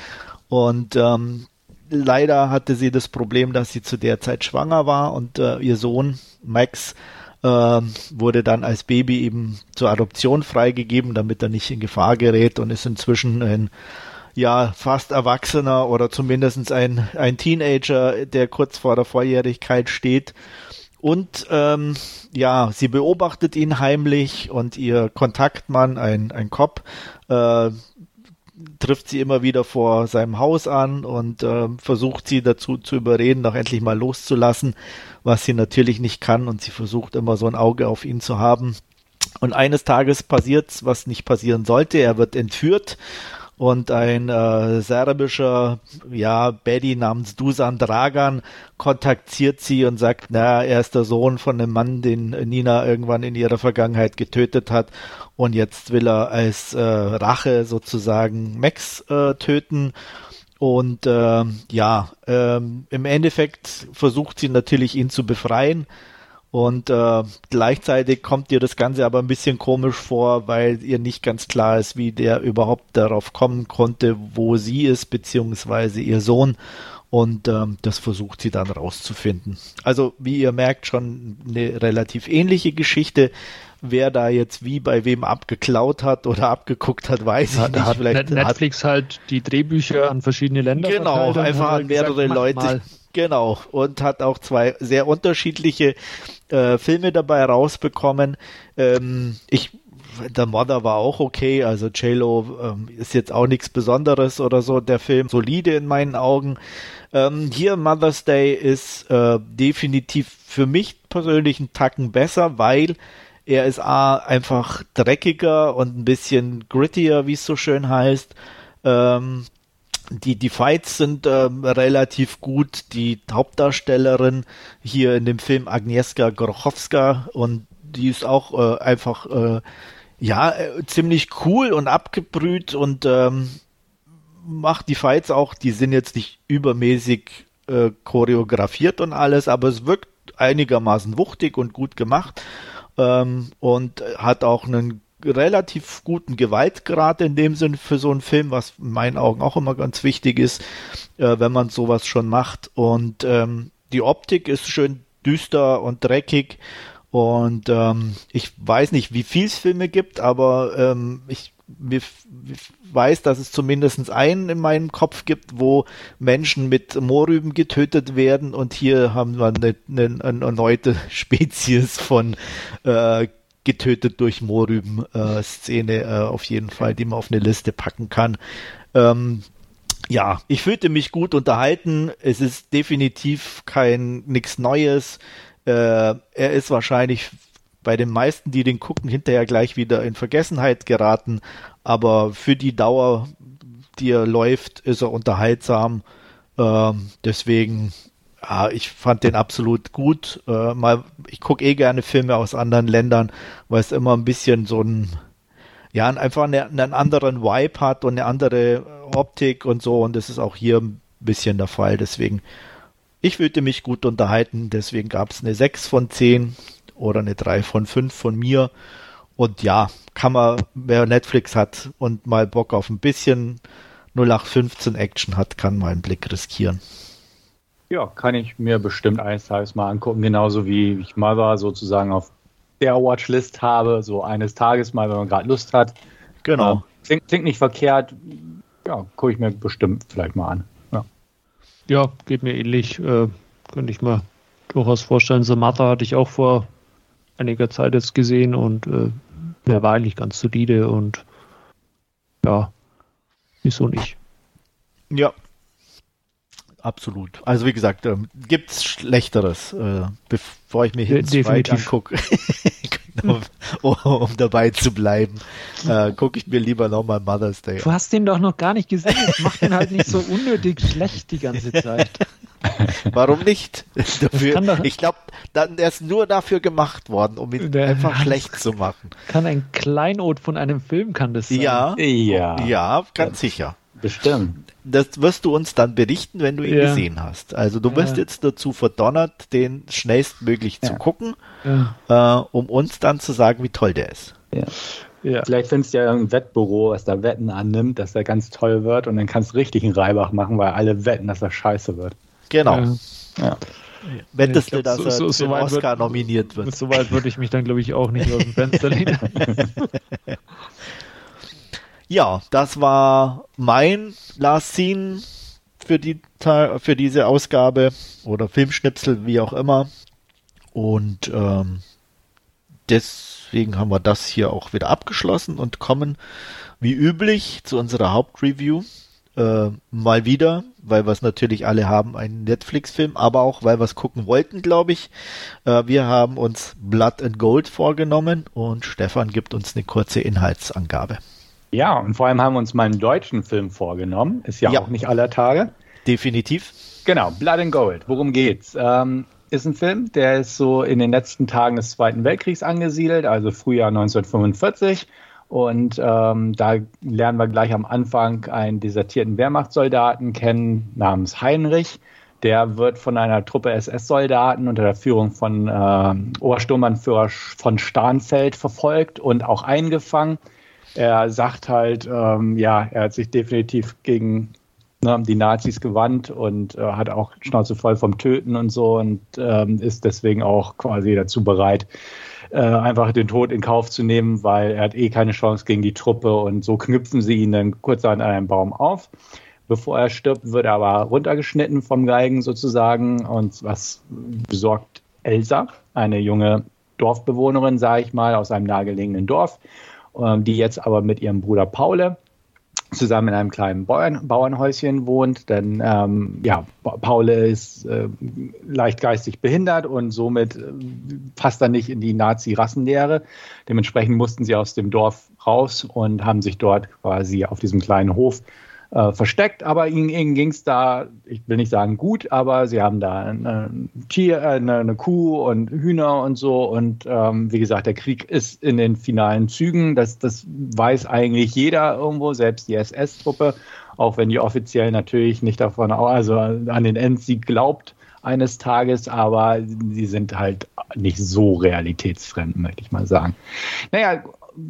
Und ähm, leider hatte sie das Problem, dass sie zu der Zeit schwanger war und äh, ihr Sohn Max äh, wurde dann als Baby eben zur Adoption freigegeben, damit er nicht in Gefahr gerät und ist inzwischen ein ja fast Erwachsener oder zumindest ein, ein Teenager, der kurz vor der Volljährigkeit steht. Und ähm, ja, sie beobachtet ihn heimlich und ihr Kontaktmann, ein, ein Cop, äh, trifft sie immer wieder vor seinem Haus an und äh, versucht sie dazu zu überreden, doch endlich mal loszulassen, was sie natürlich nicht kann und sie versucht immer so ein Auge auf ihn zu haben. Und eines Tages passiert's, was nicht passieren sollte. Er wird entführt und ein äh, serbischer ja Betty namens Dusan Dragan kontaktiert sie und sagt, na, er ist der Sohn von einem Mann, den Nina irgendwann in ihrer Vergangenheit getötet hat und jetzt will er als äh, Rache sozusagen Max äh, töten. Und äh, ja, ähm, im Endeffekt versucht sie natürlich ihn zu befreien und äh, gleichzeitig kommt ihr das Ganze aber ein bisschen komisch vor, weil ihr nicht ganz klar ist, wie der überhaupt darauf kommen konnte, wo sie ist, beziehungsweise ihr Sohn. Und ähm, das versucht sie dann rauszufinden. Also, wie ihr merkt, schon eine relativ ähnliche Geschichte. Wer da jetzt wie bei wem abgeklaut hat oder abgeguckt hat, weiß ich nicht. Hat Vielleicht Netflix hat, halt die Drehbücher an verschiedene Länder Genau, einfach an mehrere gesagt, Leute. Mal. Genau. Und hat auch zwei sehr unterschiedliche äh, Filme dabei rausbekommen. Ähm, ich der Mother war auch okay, also J-Lo ähm, ist jetzt auch nichts Besonderes oder so. Der Film solide in meinen Augen. Ähm, hier Mother's Day ist äh, definitiv für mich persönlich ein Tacken besser, weil er ist A, einfach dreckiger und ein bisschen grittier, wie es so schön heißt. Ähm, die, die Fights sind ähm, relativ gut. Die Hauptdarstellerin hier in dem Film Agnieszka Grochowska und die ist auch äh, einfach äh, ja äh, ziemlich cool und abgebrüht und ähm, macht die Fights auch. Die sind jetzt nicht übermäßig äh, choreografiert und alles, aber es wirkt einigermaßen wuchtig und gut gemacht ähm, und hat auch einen relativ guten Gewaltgrad in dem Sinn für so einen Film, was in meinen Augen auch immer ganz wichtig ist, äh, wenn man sowas schon macht. Und ähm, die Optik ist schön düster und dreckig. Und ähm, ich weiß nicht, wie viel es Filme gibt, aber ähm, ich mir, weiß, dass es zumindest einen in meinem Kopf gibt, wo Menschen mit Moorrüben getötet werden und hier haben wir eine, eine, eine erneute [LAUGHS] Spezies von äh, getötet durch Moorrüben-Szene äh, auf jeden Fall, die man auf eine Liste packen kann. Ähm, ja, ich fühlte mich gut unterhalten. Es ist definitiv kein nichts Neues. Äh, er ist wahrscheinlich bei den meisten, die den gucken, hinterher gleich wieder in Vergessenheit geraten. Aber für die Dauer, die er läuft, ist er unterhaltsam. Ähm, deswegen ja, ich fand den absolut gut. Äh, mal, ich gucke eh gerne Filme aus anderen Ländern, weil es immer ein bisschen so ein, ja, einfach eine, einen anderen Vibe hat und eine andere Optik und so. Und das ist auch hier ein bisschen der Fall. Deswegen, ich fühlte mich gut unterhalten. Deswegen gab es eine 6 von 10 oder eine 3 von 5 von mir. Und ja, kann man, wer Netflix hat und mal Bock auf ein bisschen 0815 Action hat, kann mal einen Blick riskieren. Ja, kann ich mir bestimmt eines Tages mal angucken, genauso wie ich Mother sozusagen auf der Watchlist habe, so eines Tages mal, wenn man gerade Lust hat. Genau. Äh, klingt, klingt, nicht verkehrt. Ja, gucke ich mir bestimmt vielleicht mal an. Ja, ja geht mir ähnlich. Äh, könnte ich mir durchaus vorstellen. Samantha hatte ich auch vor einiger Zeit jetzt gesehen und äh, der war eigentlich ganz solide und ja, wieso nicht? Ja, absolut. Also wie gesagt, ähm, gibt's Schlechteres, äh, bevor ich mir Hidden Strike angucke. [LAUGHS] um, um, dabei zu bleiben, äh, gucke ich mir lieber nochmal Mother's Day. Du hast den doch noch gar nicht gesehen. Das macht den halt nicht so [LAUGHS] unnötig schlecht die ganze Zeit. Warum nicht? Dafür, ich glaube, der ist nur dafür gemacht worden, um ihn einfach schlecht zu machen. Kann ein Kleinod von einem Film, kann das sein? Ja, ja, ja ganz sicher. Bestimmt. Das wirst du uns dann berichten, wenn du ihn ja. gesehen hast. Also du wirst ja. jetzt dazu verdonnert, den schnellstmöglich ja. zu gucken, äh, um uns dann zu sagen, wie toll der ist. Ja. Vielleicht findest du ja ein Wettbüro, was da Wetten annimmt, dass der ganz toll wird und dann kannst du richtig einen Reibach machen, weil alle wetten, dass er scheiße wird. Genau. Ja. Wettest du, dass so, er so, so Oscar wird, nominiert wird? Soweit würde ich mich dann, glaube ich, auch nicht aus dem Fenster lehnen. [LAUGHS] ja, das war mein Last Scene für, die, für diese Ausgabe oder Filmschnipsel, wie auch immer. Und ähm, deswegen haben wir das hier auch wieder abgeschlossen und kommen wie üblich zu unserer Hauptreview. Äh, mal wieder, weil wir es natürlich alle haben, einen Netflix-Film, aber auch weil wir es gucken wollten, glaube ich. Äh, wir haben uns Blood and Gold vorgenommen und Stefan gibt uns eine kurze Inhaltsangabe. Ja, und vor allem haben wir uns mal einen deutschen Film vorgenommen. Ist ja, ja. auch nicht aller Tage. Definitiv. Genau, Blood and Gold. Worum geht's? Ähm, ist ein Film, der ist so in den letzten Tagen des Zweiten Weltkriegs angesiedelt, also Frühjahr 1945. Und ähm, da lernen wir gleich am Anfang einen desertierten Wehrmachtssoldaten kennen namens Heinrich. Der wird von einer Truppe SS-Soldaten unter der Führung von äh, Obersturmbannführer von Starnfeld verfolgt und auch eingefangen. Er sagt halt, ähm, ja, er hat sich definitiv gegen ne, die Nazis gewandt und äh, hat auch Schnauze voll vom Töten und so und ähm, ist deswegen auch quasi dazu bereit, äh, einfach den Tod in Kauf zu nehmen, weil er hat eh keine Chance gegen die Truppe und so knüpfen sie ihn dann kurz an einem Baum auf. Bevor er stirbt, wird er aber runtergeschnitten vom Geigen sozusagen und was besorgt Elsa, eine junge Dorfbewohnerin, sage ich mal, aus einem nahegelegenen Dorf, die jetzt aber mit ihrem Bruder Paule zusammen in einem kleinen Bauern, Bauernhäuschen wohnt, denn ähm, ja, Paul ist äh, leicht geistig behindert und somit äh, passt er nicht in die Nazi-Rassenlehre. Dementsprechend mussten sie aus dem Dorf raus und haben sich dort quasi auf diesem kleinen Hof äh, versteckt, aber ihnen, ihnen ging es da, ich will nicht sagen gut, aber sie haben da ein Tier, äh, eine, eine, Kuh und Hühner und so. Und ähm, wie gesagt, der Krieg ist in den finalen Zügen. Das, das weiß eigentlich jeder irgendwo, selbst die SS-Truppe, auch wenn die offiziell natürlich nicht davon, also an den Endsieg glaubt eines Tages, aber sie sind halt nicht so realitätsfremd, möchte ich mal sagen. Naja,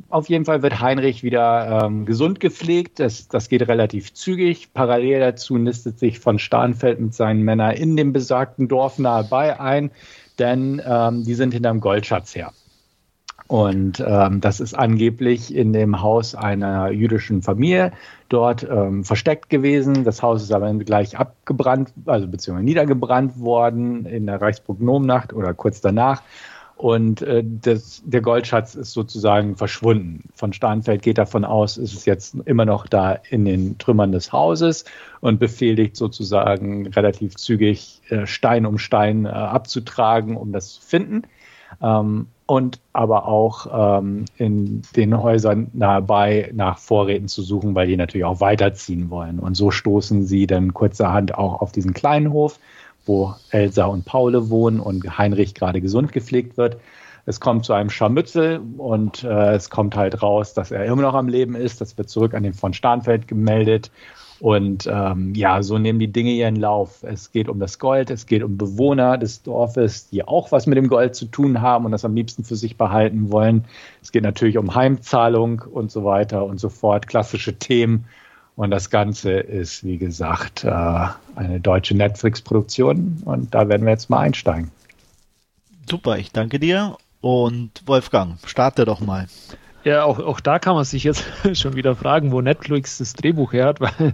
auf jeden Fall wird Heinrich wieder ähm, gesund gepflegt. Das, das geht relativ zügig. Parallel dazu nistet sich von Starnfeld mit seinen Männern in dem besagten Dorf nahe bei ein, denn ähm, die sind hinterm Goldschatz her. Und ähm, das ist angeblich in dem Haus einer jüdischen Familie dort ähm, versteckt gewesen. Das Haus ist aber gleich abgebrannt, also beziehungsweise niedergebrannt worden in der Reichsprognomnacht oder kurz danach. Und äh, das, der Goldschatz ist sozusagen verschwunden. Von Steinfeld geht davon aus, ist es jetzt immer noch da in den Trümmern des Hauses und befehligt sozusagen relativ zügig äh, Stein um Stein äh, abzutragen, um das zu finden. Ähm, und aber auch ähm, in den Häusern nahebei nach Vorräten zu suchen, weil die natürlich auch weiterziehen wollen. Und so stoßen sie dann kurzerhand auch auf diesen kleinen Hof, wo Elsa und Paule wohnen und Heinrich gerade gesund gepflegt wird. Es kommt zu einem Scharmützel und äh, es kommt halt raus, dass er immer noch am Leben ist. Das wird zurück an den von Starnfeld gemeldet. Und ähm, ja, so nehmen die Dinge ihren Lauf. Es geht um das Gold, es geht um Bewohner des Dorfes, die auch was mit dem Gold zu tun haben und das am liebsten für sich behalten wollen. Es geht natürlich um Heimzahlung und so weiter und so fort, klassische Themen. Und das Ganze ist, wie gesagt, äh, eine deutsche Netflix-Produktion. Und da werden wir jetzt mal einsteigen. Super, ich danke dir. Und Wolfgang, starte doch mal. Ja, auch, auch da kann man sich jetzt [LAUGHS] schon wieder fragen, wo Netflix das Drehbuch her hat, [LAUGHS] weil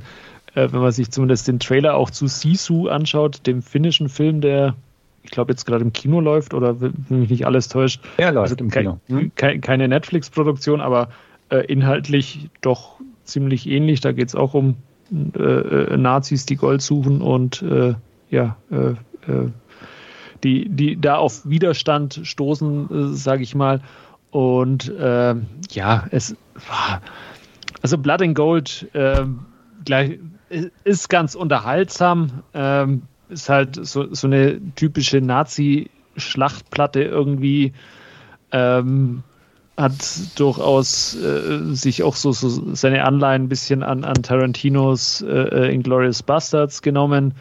äh, wenn man sich zumindest den Trailer auch zu Sisu anschaut, dem finnischen Film, der ich glaube jetzt gerade im Kino läuft oder wenn mich nicht alles täuscht. Er läuft also im Kino. Hm? keine Netflix-Produktion, aber äh, inhaltlich doch ziemlich ähnlich. Da geht es auch um äh, Nazis, die Gold suchen und äh, ja, äh, äh, die, die da auf Widerstand stoßen, äh, sage ich mal. Und ähm, ja, es war, also Blood and Gold ähm, gleich, ist ganz unterhaltsam. Ähm, ist halt so, so eine typische Nazi-Schlachtplatte irgendwie. Ähm, hat durchaus äh, sich auch so, so, seine Anleihen ein bisschen an, an Tarantinos äh, äh Inglourious Bastards genommen.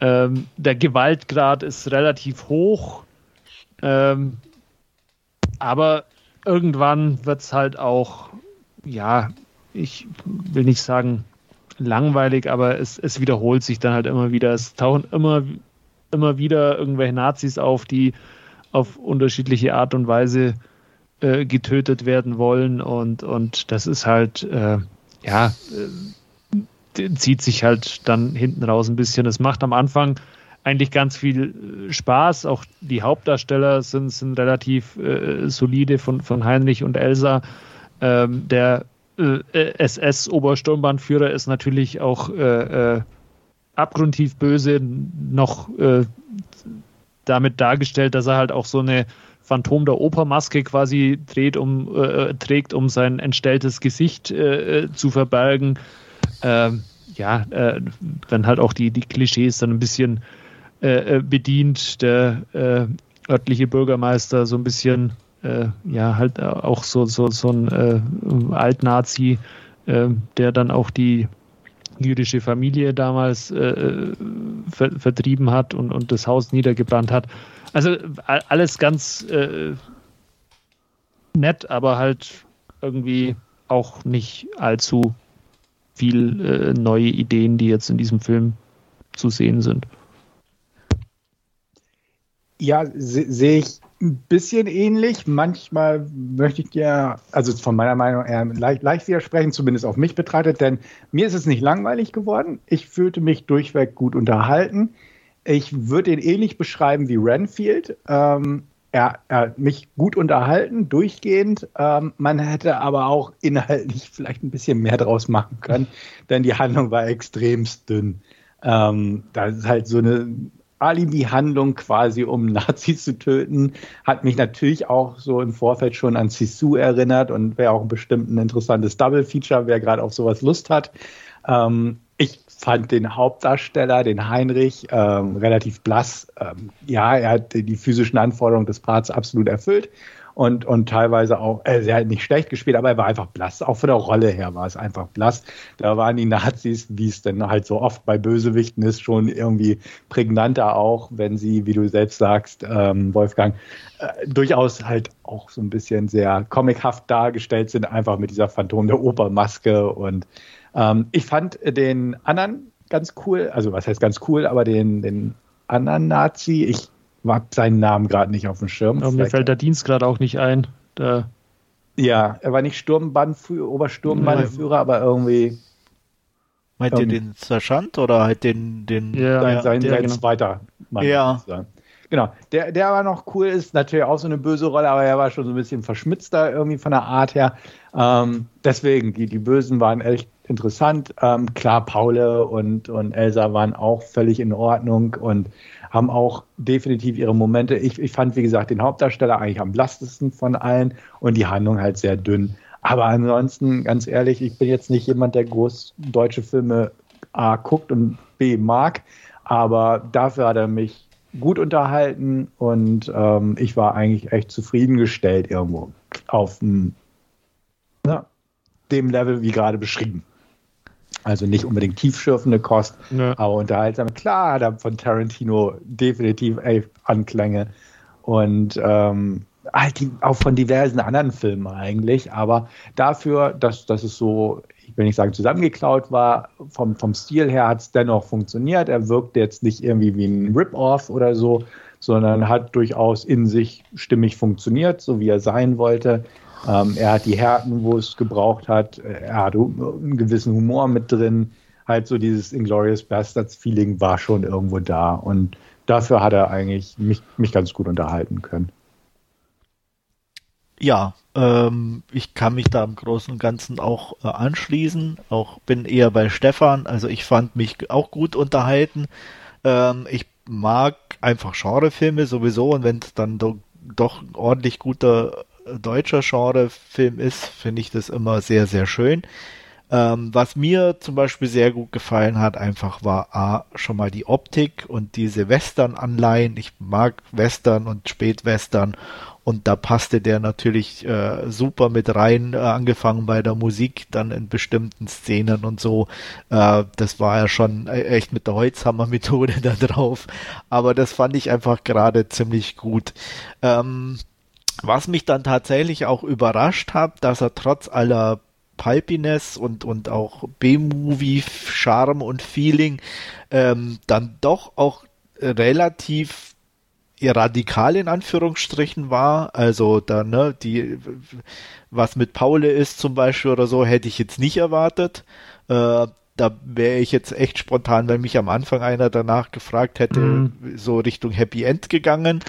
Ähm, der Gewaltgrad ist relativ hoch, ähm, aber irgendwann wird es halt auch, ja, ich will nicht sagen langweilig, aber es, es wiederholt sich dann halt immer wieder. Es tauchen immer, immer wieder irgendwelche Nazis auf, die auf unterschiedliche Art und Weise äh, getötet werden wollen und, und das ist halt, äh, ja, äh, zieht sich halt dann hinten raus ein bisschen. Es macht am Anfang eigentlich ganz viel äh, Spaß. Auch die Hauptdarsteller sind, sind relativ äh, solide von, von Heinrich und Elsa. Ähm, der SS-Obersturmbannführer ist natürlich auch abgrundtief böse, noch damit dargestellt, dass er halt auch so eine Phantom der Opermaske quasi dreht, um, äh, trägt, um sein entstelltes Gesicht äh, zu verbergen. Ähm, ja, dann halt auch die, die Klischees dann ein bisschen bedient. Der örtliche Bürgermeister so ein bisschen äh, ja halt auch so, so, so ein äh, Altnazi, äh, der dann auch die jüdische Familie damals äh, ver vertrieben hat und, und das Haus niedergebrannt hat. Also alles ganz äh, nett, aber halt irgendwie auch nicht allzu viel äh, neue Ideen, die jetzt in diesem Film zu sehen sind. Ja, sehe ich ein bisschen ähnlich. Manchmal möchte ich dir, also von meiner Meinung her, leicht, leicht widersprechen, zumindest auf mich betrachtet, denn mir ist es nicht langweilig geworden. Ich fühlte mich durchweg gut unterhalten. Ich würde ihn ähnlich beschreiben wie Renfield. Ähm, er, er, hat mich gut unterhalten, durchgehend. Ähm, man hätte aber auch inhaltlich vielleicht ein bisschen mehr draus machen können, [LAUGHS] denn die Handlung war extremst dünn. Ähm, da ist halt so eine Alibi-Handlung quasi, um [LAUGHS] Nazis zu töten, hat mich natürlich auch so im Vorfeld schon an Sisu erinnert und wäre auch bestimmt ein interessantes Double-Feature, wer gerade auf sowas Lust hat. Ähm, fand den Hauptdarsteller, den Heinrich, ähm, relativ blass. Ähm, ja, er hat die physischen Anforderungen des Parts absolut erfüllt und, und teilweise auch, äh, er hat nicht schlecht gespielt, aber er war einfach blass. Auch von der Rolle her war es einfach blass. Da waren die Nazis, wie es denn halt so oft bei Bösewichten ist, schon irgendwie prägnanter auch, wenn sie, wie du selbst sagst, ähm, Wolfgang, äh, durchaus halt auch so ein bisschen sehr comichaft dargestellt sind, einfach mit dieser Phantom der Opermaske. Und ähm, ich fand den anderen ganz cool, also was heißt ganz cool, aber den, den anderen Nazi, ich habe seinen Namen gerade nicht auf dem Schirm. Ja, mir fällt der Dienst gerade auch nicht ein. Der ja, er war nicht Sturmbannführer, Obersturmbannführer, aber irgendwie. Meint ihr den Sergeant oder halt den, den ja, sein, sein, sein genau. zweiter Mann? Ja. Genau, der, der war noch cool, ist natürlich auch so eine böse Rolle, aber er war schon so ein bisschen verschmitzter irgendwie von der Art her. Ähm, deswegen, die, die Bösen waren echt interessant. Ähm, klar, Paule und, und Elsa waren auch völlig in Ordnung und haben auch definitiv ihre Momente. Ich, ich fand, wie gesagt, den Hauptdarsteller eigentlich am blastesten von allen und die Handlung halt sehr dünn. Aber ansonsten, ganz ehrlich, ich bin jetzt nicht jemand, der groß deutsche Filme A guckt und B mag, aber dafür hat er mich gut unterhalten und ähm, ich war eigentlich echt zufriedengestellt irgendwo auf dem, na, dem Level wie gerade beschrieben. Also nicht unbedingt tiefschürfende Kost, ja. aber unterhaltsam. Klar, da von Tarantino definitiv ey, Anklänge und ähm, halt die, auch von diversen anderen Filmen eigentlich. Aber dafür, dass, dass es so, ich will nicht sagen zusammengeklaut war, vom, vom Stil her hat es dennoch funktioniert. Er wirkt jetzt nicht irgendwie wie ein Rip-Off oder so, sondern hat durchaus in sich stimmig funktioniert, so wie er sein wollte. Ähm, er hat die Härten, wo es gebraucht hat. Er hat einen gewissen Humor mit drin. Halt so dieses Inglorious Bastards Feeling war schon irgendwo da. Und dafür hat er eigentlich mich, mich ganz gut unterhalten können. Ja, ähm, ich kann mich da im Großen und Ganzen auch äh, anschließen. Auch bin eher bei Stefan. Also ich fand mich auch gut unterhalten. Ähm, ich mag einfach Genrefilme sowieso und wenn es dann do doch ordentlich guter deutscher Genrefilm ist, finde ich das immer sehr, sehr schön. Ähm, was mir zum Beispiel sehr gut gefallen hat, einfach war A, schon mal die Optik und diese Western-Anleihen. Ich mag Western und Spätwestern und da passte der natürlich äh, super mit rein, äh, angefangen bei der Musik, dann in bestimmten Szenen und so. Äh, das war ja schon e-, echt mit der Holzhammer-Methode [LAUGHS] da drauf. Aber das fand ich einfach gerade ziemlich gut. Ähm, was mich dann tatsächlich auch überrascht hat, dass er trotz aller Pulpiness und, und auch B-Movie-Charme und Feeling ähm, dann doch auch relativ radikal in Anführungsstrichen war. Also da, ne, die, was mit Paule ist zum Beispiel oder so, hätte ich jetzt nicht erwartet. Äh, da wäre ich jetzt echt spontan, wenn mich am Anfang einer danach gefragt hätte, mhm. so Richtung Happy End gegangen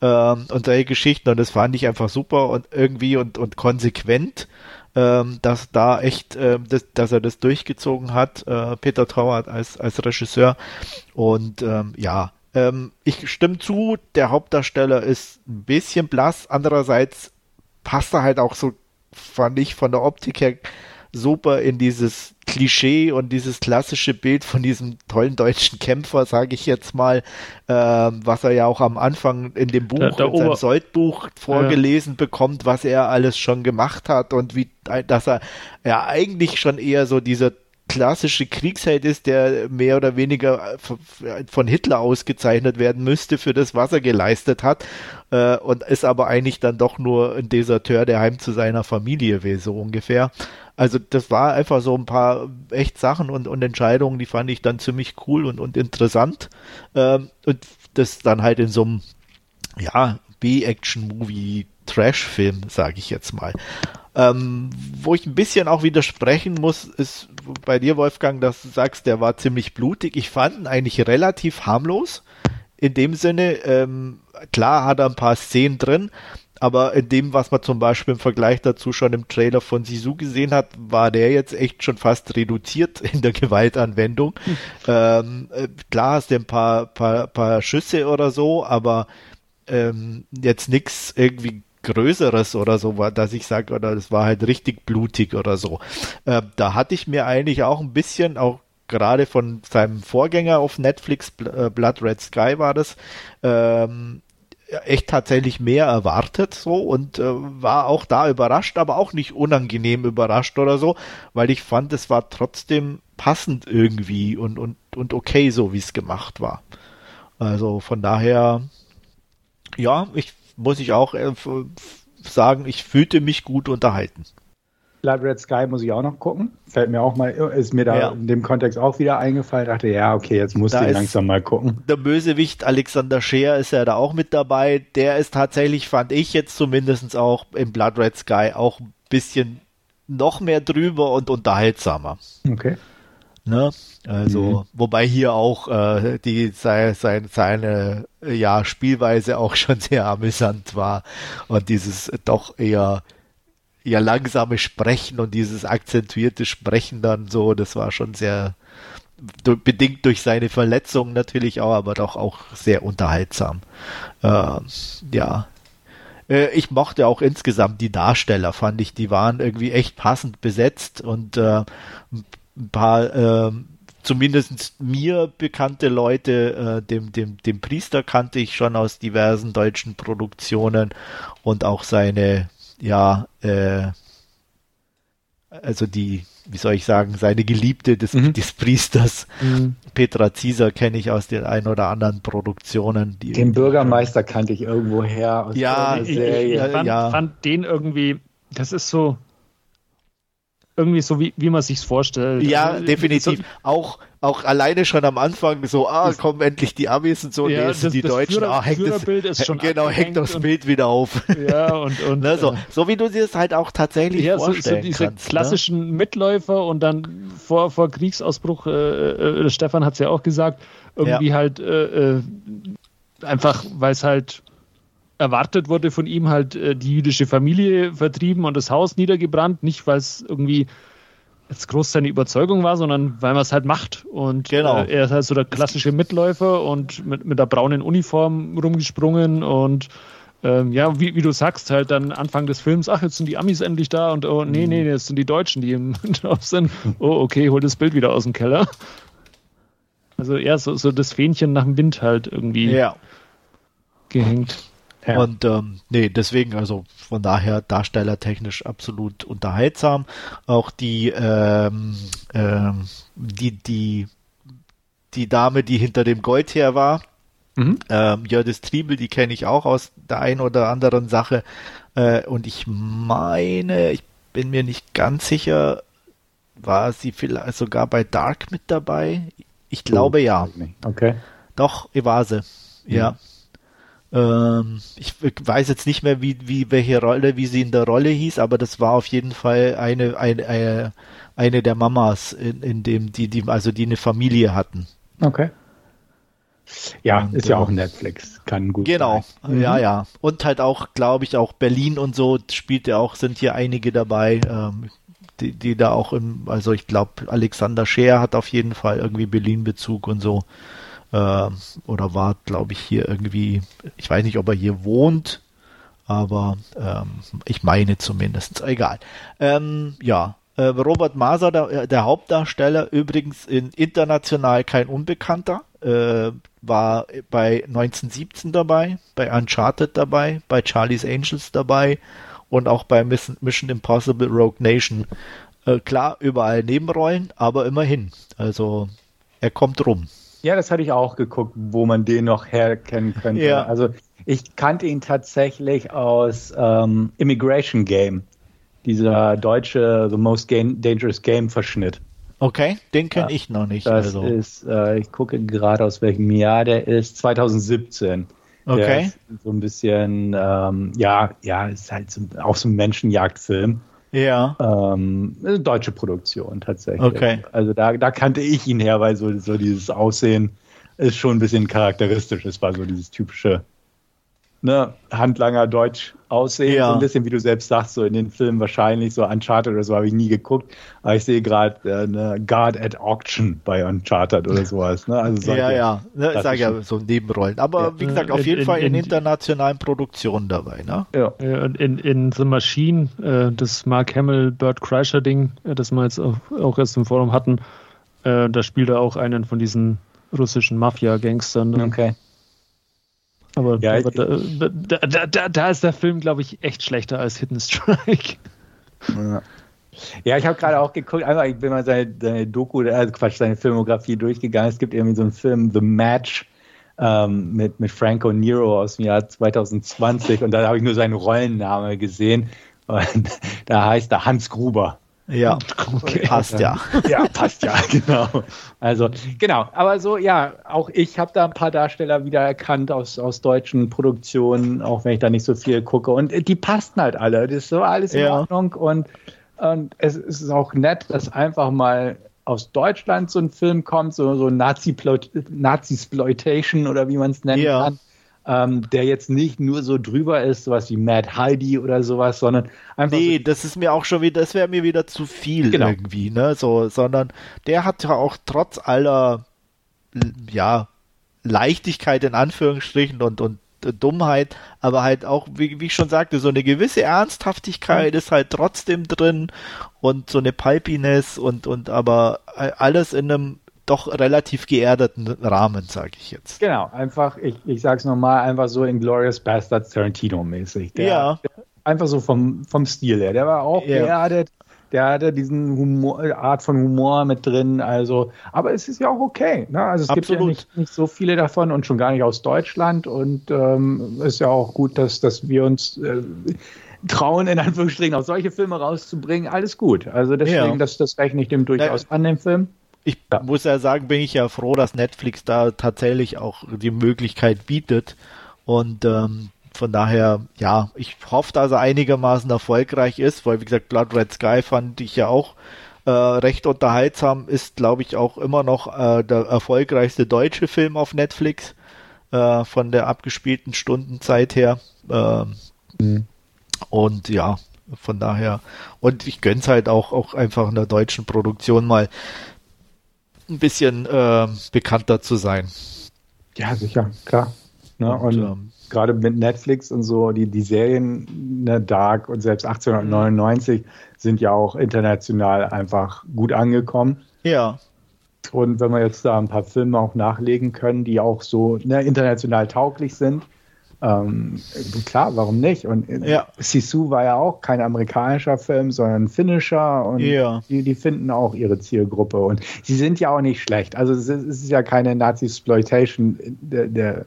ähm, und solche Geschichten. Und das fand ich einfach super und irgendwie und, und konsequent, ähm, dass da echt, äh, das, dass er das durchgezogen hat, äh, Peter Trauert als, als Regisseur. Und ähm, ja, ähm, ich stimme zu, der Hauptdarsteller ist ein bisschen blass. Andererseits passt er halt auch so, fand ich von der Optik her super in dieses Klischee und dieses klassische Bild von diesem tollen deutschen Kämpfer, sage ich jetzt mal, ähm, was er ja auch am Anfang in dem Buch, der, der in seinem Soldbuch vorgelesen ja. bekommt, was er alles schon gemacht hat und wie, dass er ja eigentlich schon eher so dieser klassische Kriegsheld ist, der mehr oder weniger von Hitler ausgezeichnet werden müsste für das, was er geleistet hat, äh, und ist aber eigentlich dann doch nur ein Deserteur, der heim zu seiner Familie will, so ungefähr. Also das war einfach so ein paar echt Sachen und, und Entscheidungen, die fand ich dann ziemlich cool und, und interessant. Ähm, und das dann halt in so einem, ja, B-Action-Movie, Trash-Film, sage ich jetzt mal. Ähm, wo ich ein bisschen auch widersprechen muss, ist bei dir, Wolfgang, dass du sagst, der war ziemlich blutig. Ich fand ihn eigentlich relativ harmlos. In dem Sinne, ähm, klar hat er ein paar Szenen drin, aber in dem, was man zum Beispiel im Vergleich dazu schon im Trailer von Sisu gesehen hat, war der jetzt echt schon fast reduziert in der [LAUGHS] Gewaltanwendung. Hm. Ähm, äh, klar hast du ein paar, paar, paar Schüsse oder so, aber ähm, jetzt nichts irgendwie Größeres oder so war, dass ich sage, oder das war halt richtig blutig oder so. Äh, da hatte ich mir eigentlich auch ein bisschen, auch gerade von seinem Vorgänger auf Netflix, äh, Blood Red Sky war das, ähm, echt tatsächlich mehr erwartet so und äh, war auch da überrascht, aber auch nicht unangenehm überrascht oder so, weil ich fand, es war trotzdem passend irgendwie und, und, und okay, so wie es gemacht war. Also von daher, ja, ich muss ich auch äh, sagen, ich fühlte mich gut unterhalten. Blood Red Sky muss ich auch noch gucken. Fällt mir auch mal, ist mir da ja. in dem Kontext auch wieder eingefallen. Dachte, ja, okay, jetzt muss ich langsam mal gucken. Der Bösewicht Alexander Scheer ist ja da auch mit dabei. Der ist tatsächlich, fand ich jetzt zumindest auch im Blood Red Sky auch ein bisschen noch mehr drüber und unterhaltsamer. Okay. Ne? Also, mhm. wobei hier auch äh, die seine, seine, seine ja, Spielweise [LAUGHS] auch schon sehr amüsant war und dieses doch eher ja langsame Sprechen und dieses akzentuierte Sprechen dann so, das war schon sehr bedingt durch seine Verletzung natürlich auch, aber doch auch sehr unterhaltsam. Äh, ja, äh, ich mochte auch insgesamt die Darsteller, fand ich, die waren irgendwie echt passend besetzt und äh, ein paar äh, zumindest mir bekannte Leute, äh, dem, dem, dem Priester kannte ich schon aus diversen deutschen Produktionen und auch seine, ja, äh, also die, wie soll ich sagen, seine Geliebte des, mhm. des Priesters, mhm. Petra Zieser, kenne ich aus den ein oder anderen Produktionen. den Bürgermeister kannte ich irgendwo her. ja, ich, ich fand, ja. fand den irgendwie, das ist so, irgendwie so, wie, wie man sich's vorstellt. Ja, also, definitiv. So, auch, auch alleine schon am Anfang so, ah, kommen endlich die Amis und so, ja, nee, sind die Deutschen, Führer, ah, hängt das, ist schon genau, hängt das Bild wieder auf. Ja, und, [LAUGHS] und ne, so, so wie du dir das halt auch tatsächlich ja, vorstellen so, so diese kannst, ne? klassischen ne? Mitläufer und dann vor, vor Kriegsausbruch, äh, äh, Stefan hat's ja auch gesagt, irgendwie ja. halt äh, äh einfach, weil es halt erwartet wurde von ihm halt äh, die jüdische Familie vertrieben und das Haus niedergebrannt, nicht weil es irgendwie jetzt groß seine Überzeugung war, sondern weil man es halt macht. Und genau. äh, er ist halt so der klassische Mitläufer und mit, mit der braunen Uniform rumgesprungen und ähm, ja, wie, wie du sagst, halt dann Anfang des Films, ach, jetzt sind die Amis endlich da und oh, nee, nee, jetzt sind die Deutschen, die im [LAUGHS] drauf sind. Oh, okay, hol das Bild wieder aus dem Keller. Also eher so, so das Fähnchen nach dem Wind halt irgendwie ja. gehängt. Ja. Und ähm, nee, deswegen, also von daher darstellertechnisch absolut unterhaltsam. Auch die, ähm, ähm, die, die, die Dame, die hinter dem Gold her war, mhm. ähm, Jördis Triebel, die kenne ich auch aus der einen oder anderen Sache. Äh, und ich meine, ich bin mir nicht ganz sicher, war sie vielleicht sogar bei Dark mit dabei? Ich glaube oh, ja. Okay. Doch, sie. Ja. Mhm. Ähm, ich weiß jetzt nicht mehr, wie, wie, welche Rolle, wie sie in der Rolle hieß, aber das war auf jeden Fall eine, eine, eine, eine der Mamas, in, in dem, die, die, also die eine Familie hatten. Okay. Ja, und, ist ja auch ähm, Netflix, kann gut Genau, sein. ja, mhm. ja. Und halt auch, glaube ich, auch Berlin und so spielt ja auch, sind hier einige dabei, ähm, die, die da auch im, also ich glaube, Alexander Scheer hat auf jeden Fall irgendwie Berlin-Bezug und so äh, oder war, glaube ich, hier irgendwie, ich weiß nicht, ob er hier wohnt, aber ähm, ich meine zumindest, egal. Ähm, ja, äh, Robert Maser, der, äh, der, Hauptdarsteller, übrigens in international kein Unbekannter, äh, war bei 1917 dabei, bei Uncharted dabei, bei Charlie's Angels dabei und auch bei Mission Impossible Rogue Nation. Äh, klar, überall Nebenrollen, aber immerhin. Also er kommt rum. Ja, das hatte ich auch geguckt, wo man den noch herkennen könnte. Ja. Also ich kannte ihn tatsächlich aus ähm, Immigration Game, dieser deutsche The Most Game, Dangerous Game Verschnitt. Okay, den kenne ja, ich noch nicht. Das also. ist, äh, ich gucke gerade aus welchem Jahr der ist, 2017. Okay. so ein bisschen, ähm, ja, ja, ist halt so, auch so ein Menschenjagdfilm. Ja. Ähm, deutsche Produktion tatsächlich. Okay. Also da, da kannte ich ihn her, weil so, so dieses Aussehen ist schon ein bisschen charakteristisch. Es war so dieses typische ne, Handlanger Deutsch aussehen. Ja. So ein bisschen, wie du selbst sagst, so in den Filmen wahrscheinlich, so Uncharted oder so habe ich nie geguckt. Aber ich sehe gerade äh, ne, Guard at Auction bei Uncharted oder sowas. Ne? Also ja, ja, ne, ich sage ja so Nebenrollen. Aber ja. wie gesagt, auf in, jeden in, Fall in, in, internationalen Produktionen dabei. Ne? Ja. Und in, in The Machine, äh, das Mark Hamill, Burt Kreischer Ding, äh, das wir jetzt auch, auch erst im Forum hatten, äh, da spielt er auch einen von diesen russischen Mafia-Gangstern. Ne? Okay. Aber, ja, aber da, da, da, da, ist der Film, glaube ich, echt schlechter als Hidden Strike. Ja. Ja, ich habe gerade auch geguckt, einfach, ich bin mal seine, seine Doku, also Quatsch, seine Filmografie durchgegangen. Es gibt irgendwie so einen Film, The Match, ähm, mit, mit Franco Nero aus dem Jahr 2020 und da habe ich nur seinen Rollenname gesehen. Und [LAUGHS] da heißt er Hans Gruber. Ja, okay. [LAUGHS] passt ja. Ja, passt ja, [LAUGHS] genau. Also, genau. Aber so, ja, auch ich habe da ein paar Darsteller wiedererkannt aus, aus deutschen Produktionen, auch wenn ich da nicht so viel gucke. Und die passten halt alle. Das ist so alles in ja. Ordnung. Und, und es, ist auch nett, dass einfach mal aus Deutschland so ein Film kommt, so, so Nazi-Sploitation oder wie man es nennen ja. kann ähm, der jetzt nicht nur so drüber ist, sowas wie Mad Heidi oder sowas, sondern einfach. Nee, so das ist mir auch schon wieder, das wäre mir wieder zu viel genau. irgendwie, ne? So, sondern der hat ja auch trotz aller, ja, Leichtigkeit in Anführungsstrichen und, und Dummheit, aber halt auch, wie, wie ich schon sagte, so eine gewisse Ernsthaftigkeit mhm. ist halt trotzdem drin und so eine Pulpiness und, und aber alles in einem doch relativ geerdeten Rahmen, sage ich jetzt. Genau, einfach, ich, ich sage es nochmal, einfach so in Glorious Bastards Tarantino-mäßig. Ja. einfach so vom, vom Stil her. Der war auch ja. geerdet, der hatte diesen Humor, Art von Humor mit drin, also, aber es ist ja auch okay. Ne? Also es Absolut. gibt ja nicht, nicht so viele davon und schon gar nicht aus Deutschland und ähm, ist ja auch gut, dass, dass wir uns äh, trauen, in Anführungsstrichen, auch solche Filme rauszubringen, alles gut. Also deswegen, ja. das, das rechne ich dem durchaus an, dem Film ich ja. muss ja sagen, bin ich ja froh, dass Netflix da tatsächlich auch die Möglichkeit bietet. Und ähm, von daher, ja, ich hoffe, dass er einigermaßen erfolgreich ist, weil wie gesagt, Blood Red Sky fand ich ja auch äh, recht unterhaltsam, ist glaube ich auch immer noch äh, der erfolgreichste deutsche Film auf Netflix. äh, von der abgespielten Stundenzeit her. Ähm, mhm. Und ja, von daher. Und ich gönn's halt auch, auch einfach in der deutschen Produktion mal ein bisschen äh, bekannter zu sein. Ja, sicher, klar. Ne? Und, und ähm, gerade mit Netflix und so, die, die Serien ne, Dark und selbst 1899 mhm. sind ja auch international einfach gut angekommen. Ja. Und wenn wir jetzt da ein paar Filme auch nachlegen können, die auch so ne, international tauglich sind, ähm, klar, warum nicht? Und ja. Sisu war ja auch kein amerikanischer Film, sondern finnischer und ja. die, die finden auch ihre Zielgruppe und sie sind ja auch nicht schlecht. Also es ist, es ist ja keine Nazi-Exploitation der, der,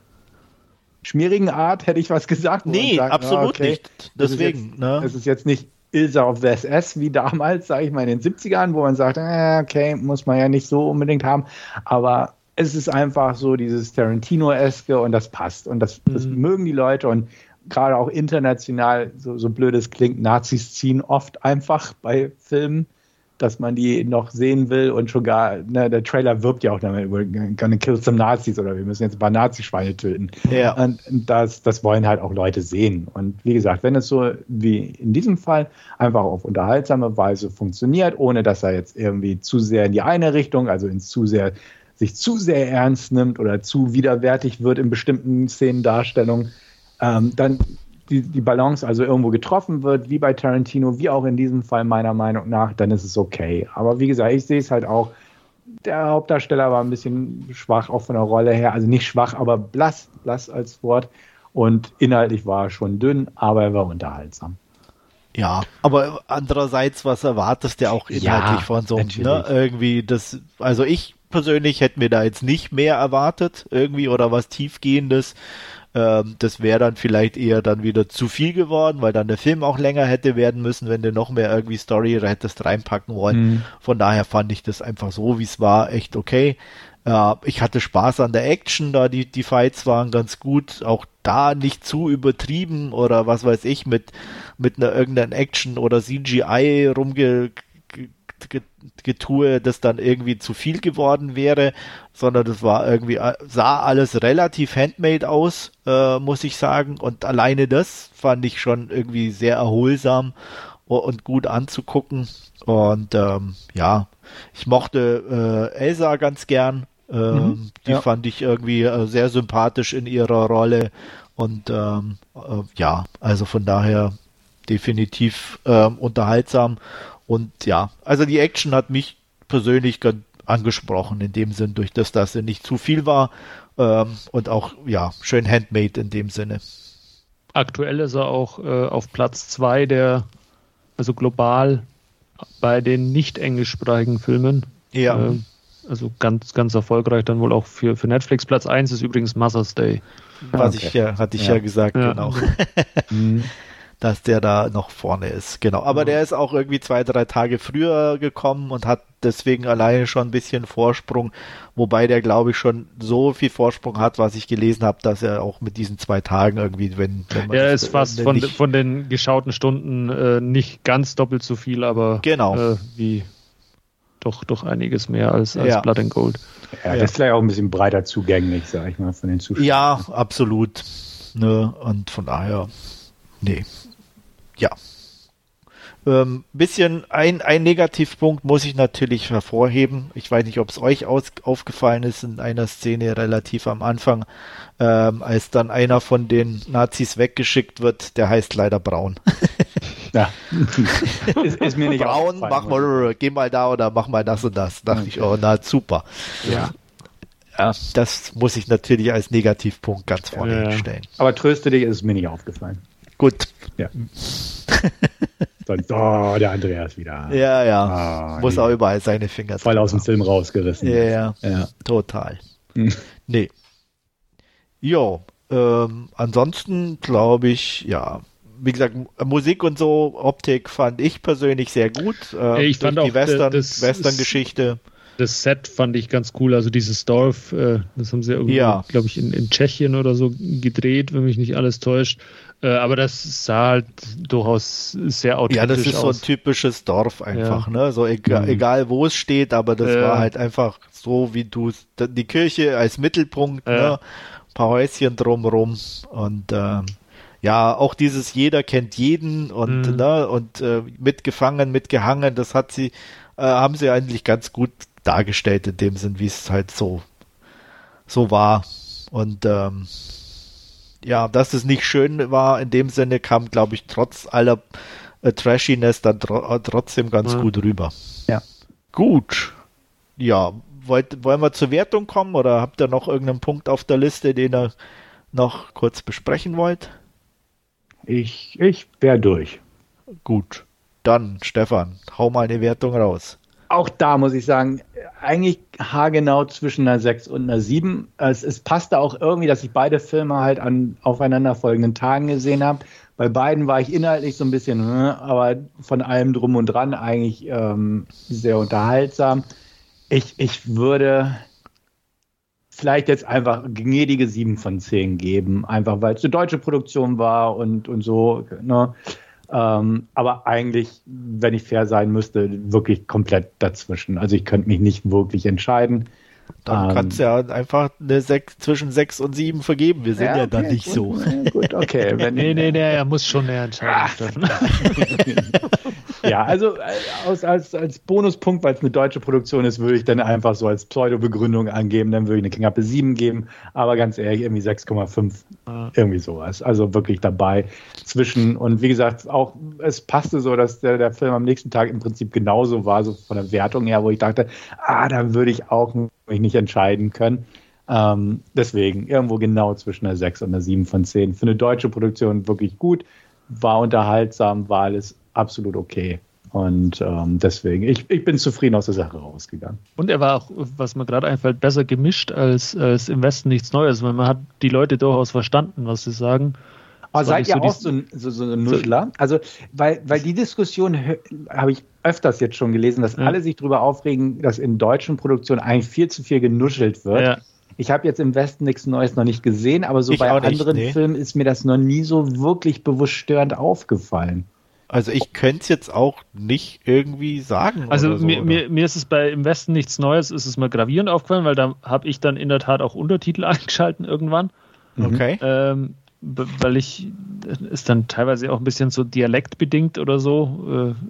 schmierigen Art, hätte ich was gesagt. Nee, sagt, absolut oh, okay, nicht. Deswegen, es ne? Es ist jetzt nicht Ilsa of the SS wie damals, sage ich mal, in den 70ern, wo man sagt, äh, okay, muss man ja nicht so unbedingt haben. Aber es ist einfach so dieses Tarantino-eske und das passt. Und das, das mhm. mögen die Leute und gerade auch international, so, so blöd es klingt, Nazis ziehen oft einfach bei Filmen dass man die noch sehen will und schon gar, ne, der Trailer wirbt ja auch damit, we're gonna kill some Nazis oder wir müssen jetzt ein paar Nazischweine töten. Ja. Und das, das wollen halt auch Leute sehen. Und wie gesagt, wenn es so wie in diesem Fall einfach auf unterhaltsame Weise funktioniert, ohne dass er jetzt irgendwie zu sehr in die eine Richtung, also ins zu sehr, sich zu sehr ernst nimmt oder zu widerwärtig wird in bestimmten Szenendarstellungen, ähm, dann die, die Balance also irgendwo getroffen wird, wie bei Tarantino, wie auch in diesem Fall meiner Meinung nach, dann ist es okay. Aber wie gesagt, ich sehe es halt auch, der Hauptdarsteller war ein bisschen schwach, auch von der Rolle her. Also nicht schwach, aber blass, blass als Wort. Und inhaltlich war er schon dünn, aber er war unterhaltsam. Ja, aber andererseits, was erwartest du auch inhaltlich ja, von so einem, ne? Irgendwie das, also ich persönlich hätte mir da jetzt nicht mehr erwartet, irgendwie, oder was tiefgehendes. Ähm, das wäre dann vielleicht eher dann wieder zu viel geworden, weil dann der Film auch länger hätte werden müssen, wenn du noch mehr irgendwie Story hättest reinpacken wollen. Mhm. Von daher fand ich das einfach so, wie es war, echt okay. Äh, ich hatte Spaß an der Action, da die, die Fights waren ganz gut. Auch da nicht zu übertrieben oder was weiß ich, mit, mit einer irgendeiner Action oder CGI rumge Getue, das dann irgendwie zu viel geworden wäre, sondern das war irgendwie, äh, sah alles relativ handmade aus, äh, muss ich sagen. Und alleine das fand ich schon irgendwie sehr erholsam und gut anzugucken. Und ähm, ja, ich mochte äh, Elsa ganz gern. Ähm, mhm, die ja. fand ich irgendwie äh, sehr sympathisch in ihrer Rolle. Und ähm, äh, ja, also von daher definitiv ähm, unterhaltsam. Und ja, also die Action hat mich persönlich ganz angesprochen, in dem Sinn, durch das, dass sie nicht zu viel war ähm, und auch, ja, schön handmade in dem Sinne. Aktuell ist er auch äh, auf Platz zwei der, also global bei den nicht englischsprachigen Filmen. Ja. Äh, also ganz, ganz erfolgreich dann wohl auch für, für Netflix. Platz eins ist übrigens Mother's Day. Was okay. ich ja, hatte ich ja, ja gesagt, ja. genau. mhm [LAUGHS] dass der da noch vorne ist. Genau. Aber ja. der ist auch irgendwie zwei, drei Tage früher gekommen und hat deswegen alleine schon ein bisschen Vorsprung, wobei der, glaube ich, schon so viel Vorsprung hat, was ich gelesen habe, dass er auch mit diesen zwei Tagen irgendwie, wenn, wenn man. Er ist fast von, von den geschauten Stunden äh, nicht ganz doppelt so viel, aber genau. Äh, wie doch, doch einiges mehr als, als ja. Blood and Gold. Ja, das ist vielleicht auch ein bisschen breiter zugänglich, sag ich mal, von den Zuschauern. Ja, absolut. Ne? Und von daher, nee, ja. Ähm, bisschen ein, ein Negativpunkt muss ich natürlich hervorheben. Ich weiß nicht, ob es euch aus, aufgefallen ist in einer Szene relativ am Anfang, ähm, als dann einer von den Nazis weggeschickt wird, der heißt leider Braun. [LAUGHS] ja. [LAUGHS] ist, ist, mir nicht Braun, mach mal, geh mal da oder mach mal das und das. Dachte okay. ich, oh, na super. Ja. Ja, das muss ich natürlich als Negativpunkt ganz vorne ja. stellen. Aber tröste dich, ist mir nicht aufgefallen. Gut. Ja. Sonst, oh, der Andreas wieder. [LAUGHS] Ja, ja. Oh, Muss auch überall seine Finger Voll aus dem Film rausgerissen. Ja, ja. ja. Total. Hm. Nee. Jo. Ähm, ansonsten glaube ich, ja, wie gesagt, Musik und so, Optik fand ich persönlich sehr gut. Äh, ich fand auch die Western, Western-Geschichte. Das Set fand ich ganz cool. Also dieses Dorf, äh, das haben sie irgendwie, ja. glaube ich, in, in Tschechien oder so gedreht, wenn mich nicht alles täuscht. Äh, aber das sah halt durchaus sehr authentisch aus. Ja, das ist aus. so ein typisches Dorf einfach, ja. ne? So egal, mhm. egal wo es steht, aber das äh, war halt einfach so, wie du die Kirche als Mittelpunkt, äh. ne? paar Häuschen drumrum und ähm, ja, auch dieses jeder kennt jeden und, mhm. ne, und äh, mitgefangen, mitgehangen, das hat sie, äh, haben sie eigentlich ganz gut dargestellt in dem Sinn, wie es halt so, so war. Und ähm, ja, dass es nicht schön war, in dem Sinne kam, glaube ich, trotz aller äh, Trashiness dann tro äh, trotzdem ganz ja. gut rüber. Ja. Gut. Ja, wollt, wollen wir zur Wertung kommen oder habt ihr noch irgendeinen Punkt auf der Liste, den ihr noch kurz besprechen wollt? Ich, ich wäre durch. Gut. Dann, Stefan, hau mal eine Wertung raus. Auch da muss ich sagen, eigentlich haargenau zwischen einer 6 und einer 7. Es, es passte auch irgendwie, dass ich beide Filme halt an aufeinanderfolgenden Tagen gesehen habe. Bei beiden war ich inhaltlich so ein bisschen, hm, aber von allem drum und dran eigentlich ähm, sehr unterhaltsam. Ich, ich würde vielleicht jetzt einfach gnädige 7 von 10 geben, einfach weil es eine deutsche Produktion war und, und so. Ne? Ähm, aber eigentlich, wenn ich fair sein müsste, wirklich komplett dazwischen. Also ich könnte mich nicht wirklich entscheiden. Dann ähm, kannst du ja einfach eine sechs, zwischen 6 und 7 vergeben. Wir sind ja, ja dann nicht gut, so. Gut, okay. [LAUGHS] Wenn, nee, nee, nee, er muss schon eine Entscheidung [LAUGHS] treffen. Ja, also äh, als, als, als Bonuspunkt, weil es eine deutsche Produktion ist, würde ich dann einfach so als Pseudo-Begründung angeben, dann würde ich eine knappe 7 geben, aber ganz ehrlich, irgendwie 6,5, ah. irgendwie sowas. Also wirklich dabei zwischen und wie gesagt, auch es passte so, dass der, der Film am nächsten Tag im Prinzip genauso war, so von der Wertung her, wo ich dachte, ah, da würde ich auch mich nicht entscheiden können. Ähm, deswegen irgendwo genau zwischen einer 6 und einer 7 von 10. Für eine deutsche Produktion wirklich gut, war unterhaltsam, war alles absolut okay. Und ähm, deswegen, ich, ich bin zufrieden aus der Sache rausgegangen. Und er war auch, was mir gerade einfällt, besser gemischt als, als im Westen nichts Neues, weil man hat die Leute durchaus verstanden, was sie sagen. Aber seid ihr so auch so ein, so, so ein Nuschler? Also, weil, weil die Diskussion habe ich öfters jetzt schon gelesen, dass ja. alle sich darüber aufregen, dass in deutschen Produktionen eigentlich viel zu viel genuschelt wird. Ja. Ich habe jetzt im Westen nichts Neues noch nicht gesehen, aber so ich bei anderen nicht, nee. Filmen ist mir das noch nie so wirklich bewusst störend aufgefallen. Also ich könnte es jetzt auch nicht irgendwie sagen. Also so, mir, mir, mir, ist es bei im Westen nichts Neues, ist es mir gravierend aufgefallen, weil da habe ich dann in der Tat auch Untertitel [LAUGHS] eingeschalten irgendwann. Okay. Ähm, weil ich ist dann teilweise auch ein bisschen so dialektbedingt oder so, äh,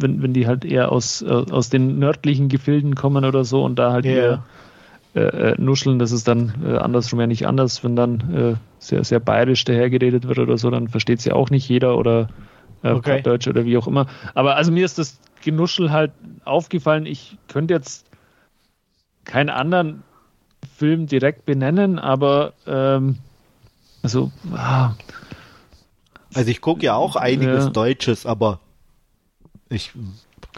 wenn, wenn die halt eher aus, äh, aus den nördlichen Gefilden kommen oder so und da halt yeah. eher äh, äh, nuscheln, das ist dann äh, andersrum ja nicht anders, wenn dann äh, sehr, sehr bayerisch dahergeredet wird oder so, dann versteht es ja auch nicht jeder oder äh, okay. Deutsch oder wie auch immer. Aber also mir ist das Genuschel halt aufgefallen, ich könnte jetzt keinen anderen Film direkt benennen, aber ähm, also ah, also ich gucke ja auch einiges ja. Deutsches, aber ich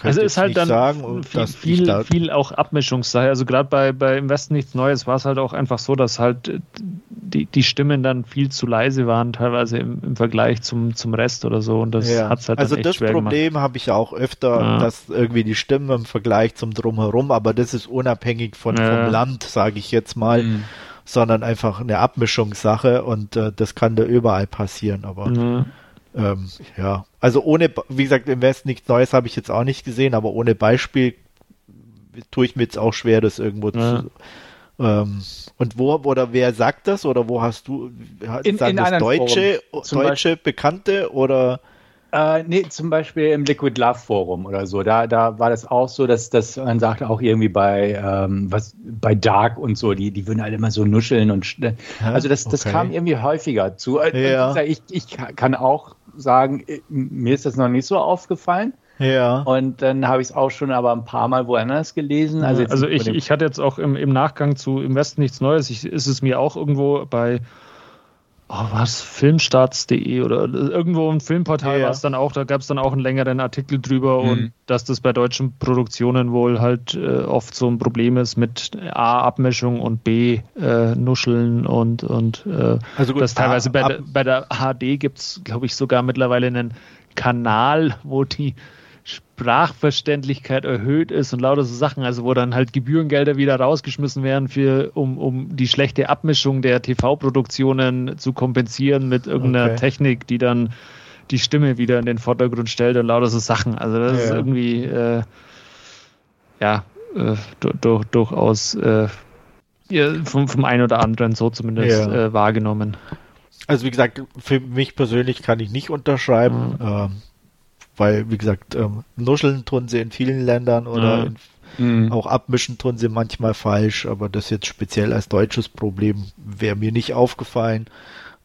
also ist halt dann sagen, viel, viel, viel, auch Abmischungssache. Also gerade bei, bei Im Westen nichts Neues war es halt auch einfach so, dass halt äh, die, die Stimmen dann viel zu leise waren, teilweise im, im Vergleich zum, zum Rest oder so. Und das ja. hat halt Also das Problem habe ich auch öfter, ja. dass irgendwie die Stimmen im Vergleich zum Drumherum, aber das ist unabhängig von, ja. vom Land, sage ich jetzt mal. Mhm. sondern einfach eine Abmischungssache und äh, das kann da überall passieren, aber mhm. Ähm, ja, also ohne, wie gesagt, im Westen nichts Neues habe ich jetzt auch nicht gesehen, aber ohne Beispiel tue ich mir jetzt auch schwer, das irgendwo ja. zu. Ähm, und wo oder wer sagt das oder wo hast du in, sagen in das Deutsche, Deutsche Bekannte oder äh, nee, zum Beispiel im Liquid Love Forum oder so. Da, da war das auch so, dass, dass man sagt auch irgendwie bei ähm, was bei Dark und so, die, die würden halt immer so nuscheln und also das, das okay. kam irgendwie häufiger zu. Äh, ja. Ich, ich kann auch sagen, äh, mir ist das noch nicht so aufgefallen. Ja. Und dann habe ich es auch schon aber ein paar Mal woanders gelesen. Also, also ich, ich hatte jetzt auch im, im Nachgang zu Im Westen nichts Neues. Ich, ist es mir auch irgendwo bei oh, was, filmstarts.de oder irgendwo ein Filmportal ja, war es dann auch, da gab es dann auch einen längeren Artikel drüber mhm. und dass das bei deutschen Produktionen wohl halt äh, oft so ein Problem ist mit A, Abmischung und B, äh, Nuscheln und, und äh, also gut, das teilweise A, bei, der, bei der HD gibt es, glaube ich, sogar mittlerweile einen Kanal, wo die Sprachverständlichkeit erhöht ist und lauter so Sachen, also wo dann halt Gebührengelder wieder rausgeschmissen werden, für, um, um die schlechte Abmischung der TV-Produktionen zu kompensieren mit irgendeiner okay. Technik, die dann die Stimme wieder in den Vordergrund stellt und lauter so Sachen. Also das ja. ist irgendwie äh, ja äh, durchaus äh, vom, vom einen oder anderen so zumindest ja. äh, wahrgenommen. Also wie gesagt, für mich persönlich kann ich nicht unterschreiben, mhm. ähm, weil wie gesagt, ähm, nuscheln tun sie in vielen Ländern oder mhm. in, mhm. auch abmischen tun sie manchmal falsch, aber das jetzt speziell als deutsches Problem wäre mir nicht aufgefallen.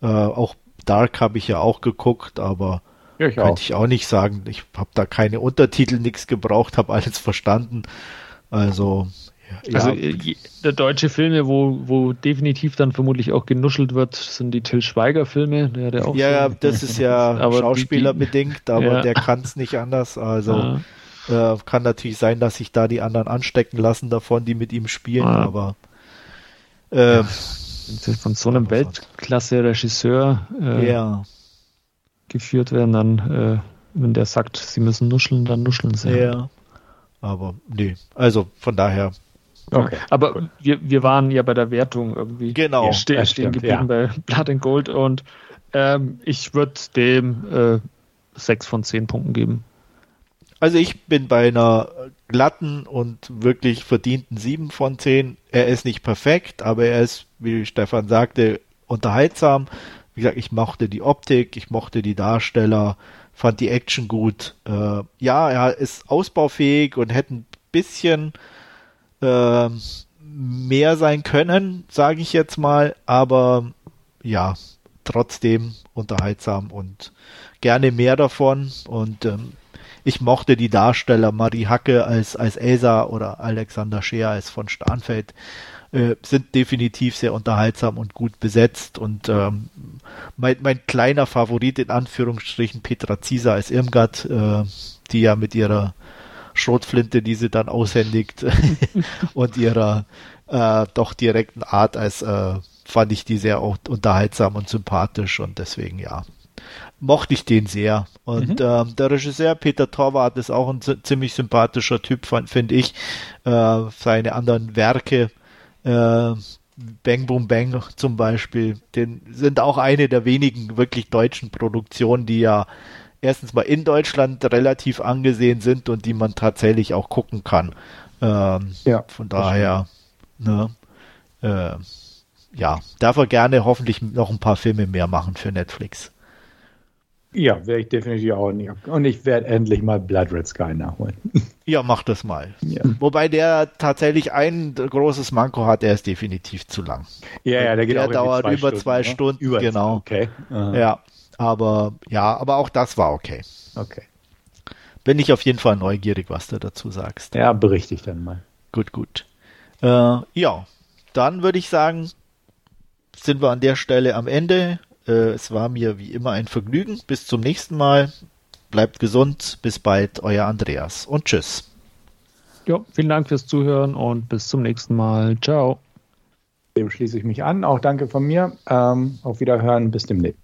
Äh, auch Dark habe ich ja auch geguckt, aber ja, ich kann ich auch nicht sagen. Ich habe da keine Untertitel, nichts gebraucht, habe alles verstanden. Also ja. Also äh, deutsche Filme, wo, wo definitiv dann vermutlich auch genuschelt wird, sind die Till Schweiger Filme. Der, der auch ja, so das ist ja [LAUGHS] schauspielerbedingt, aber ja. der kann es nicht anders. Also äh, kann natürlich sein, dass sich da die anderen anstecken lassen davon, die mit ihm spielen, aber äh, von so einem Weltklasse-Regisseur äh, geführt werden, dann, äh, wenn der sagt, sie müssen nuscheln, dann nuscheln sie. Ja. Aber nee, also von daher Okay. Aber wir, wir waren ja bei der Wertung irgendwie genau, stehen, stehen geblieben ja. bei Blood and Gold und ähm, ich würde dem äh, 6 von 10 Punkten geben. Also ich bin bei einer glatten und wirklich verdienten 7 von 10. Er ist nicht perfekt, aber er ist, wie Stefan sagte, unterhaltsam. Wie gesagt, ich mochte die Optik, ich mochte die Darsteller, fand die Action gut. Äh, ja, er ist ausbaufähig und hätte ein bisschen äh, mehr sein können, sage ich jetzt mal, aber ja, trotzdem unterhaltsam und gerne mehr davon. Und ähm, ich mochte die Darsteller Marie Hacke als, als Elsa oder Alexander Scheer als von Starnfeld äh, sind definitiv sehr unterhaltsam und gut besetzt. Und ähm, mein, mein kleiner Favorit in Anführungsstrichen Petra Zieser als Irmgard, äh, die ja mit ihrer Schrotflinte, die sie dann aushändigt [LAUGHS] und ihrer äh, doch direkten Art als äh, fand ich die sehr auch unterhaltsam und sympathisch und deswegen ja mochte ich den sehr. Und mhm. ähm, der Regisseur Peter Torwart ist auch ein ziemlich sympathischer Typ, finde ich. Äh, seine anderen Werke, äh, Bang Boom Bang zum Beispiel, den sind auch eine der wenigen wirklich deutschen Produktionen, die ja erstens mal in Deutschland relativ angesehen sind und die man tatsächlich auch gucken kann. Ähm, ja, von daher, ne, äh, ja, darf er gerne hoffentlich noch ein paar Filme mehr machen für Netflix. Ja, werde ich definitiv auch nicht. Und ich werde endlich mal Blood Red Sky nachholen. [LAUGHS] Ja, mach das mal. Ja. Wobei der tatsächlich ein großes Manko hat, der ist definitiv zu lang. Ja, ja, der geht der auch dauert über Stunden, zwei ne? Stunden. Über genau. Okay. Aha. Ja, aber ja, aber auch das war okay. Okay. Bin ich auf jeden Fall neugierig, was du dazu sagst. Ja, berichte ich dann mal. Gut, gut. Äh, ja, dann würde ich sagen, sind wir an der Stelle am Ende. Äh, es war mir wie immer ein Vergnügen. Bis zum nächsten Mal. Bleibt gesund. Bis bald, euer Andreas und tschüss. Ja, vielen Dank fürs Zuhören und bis zum nächsten Mal. Ciao. Dem schließe ich mich an. Auch danke von mir. Ähm, auf Wiederhören. Bis demnächst.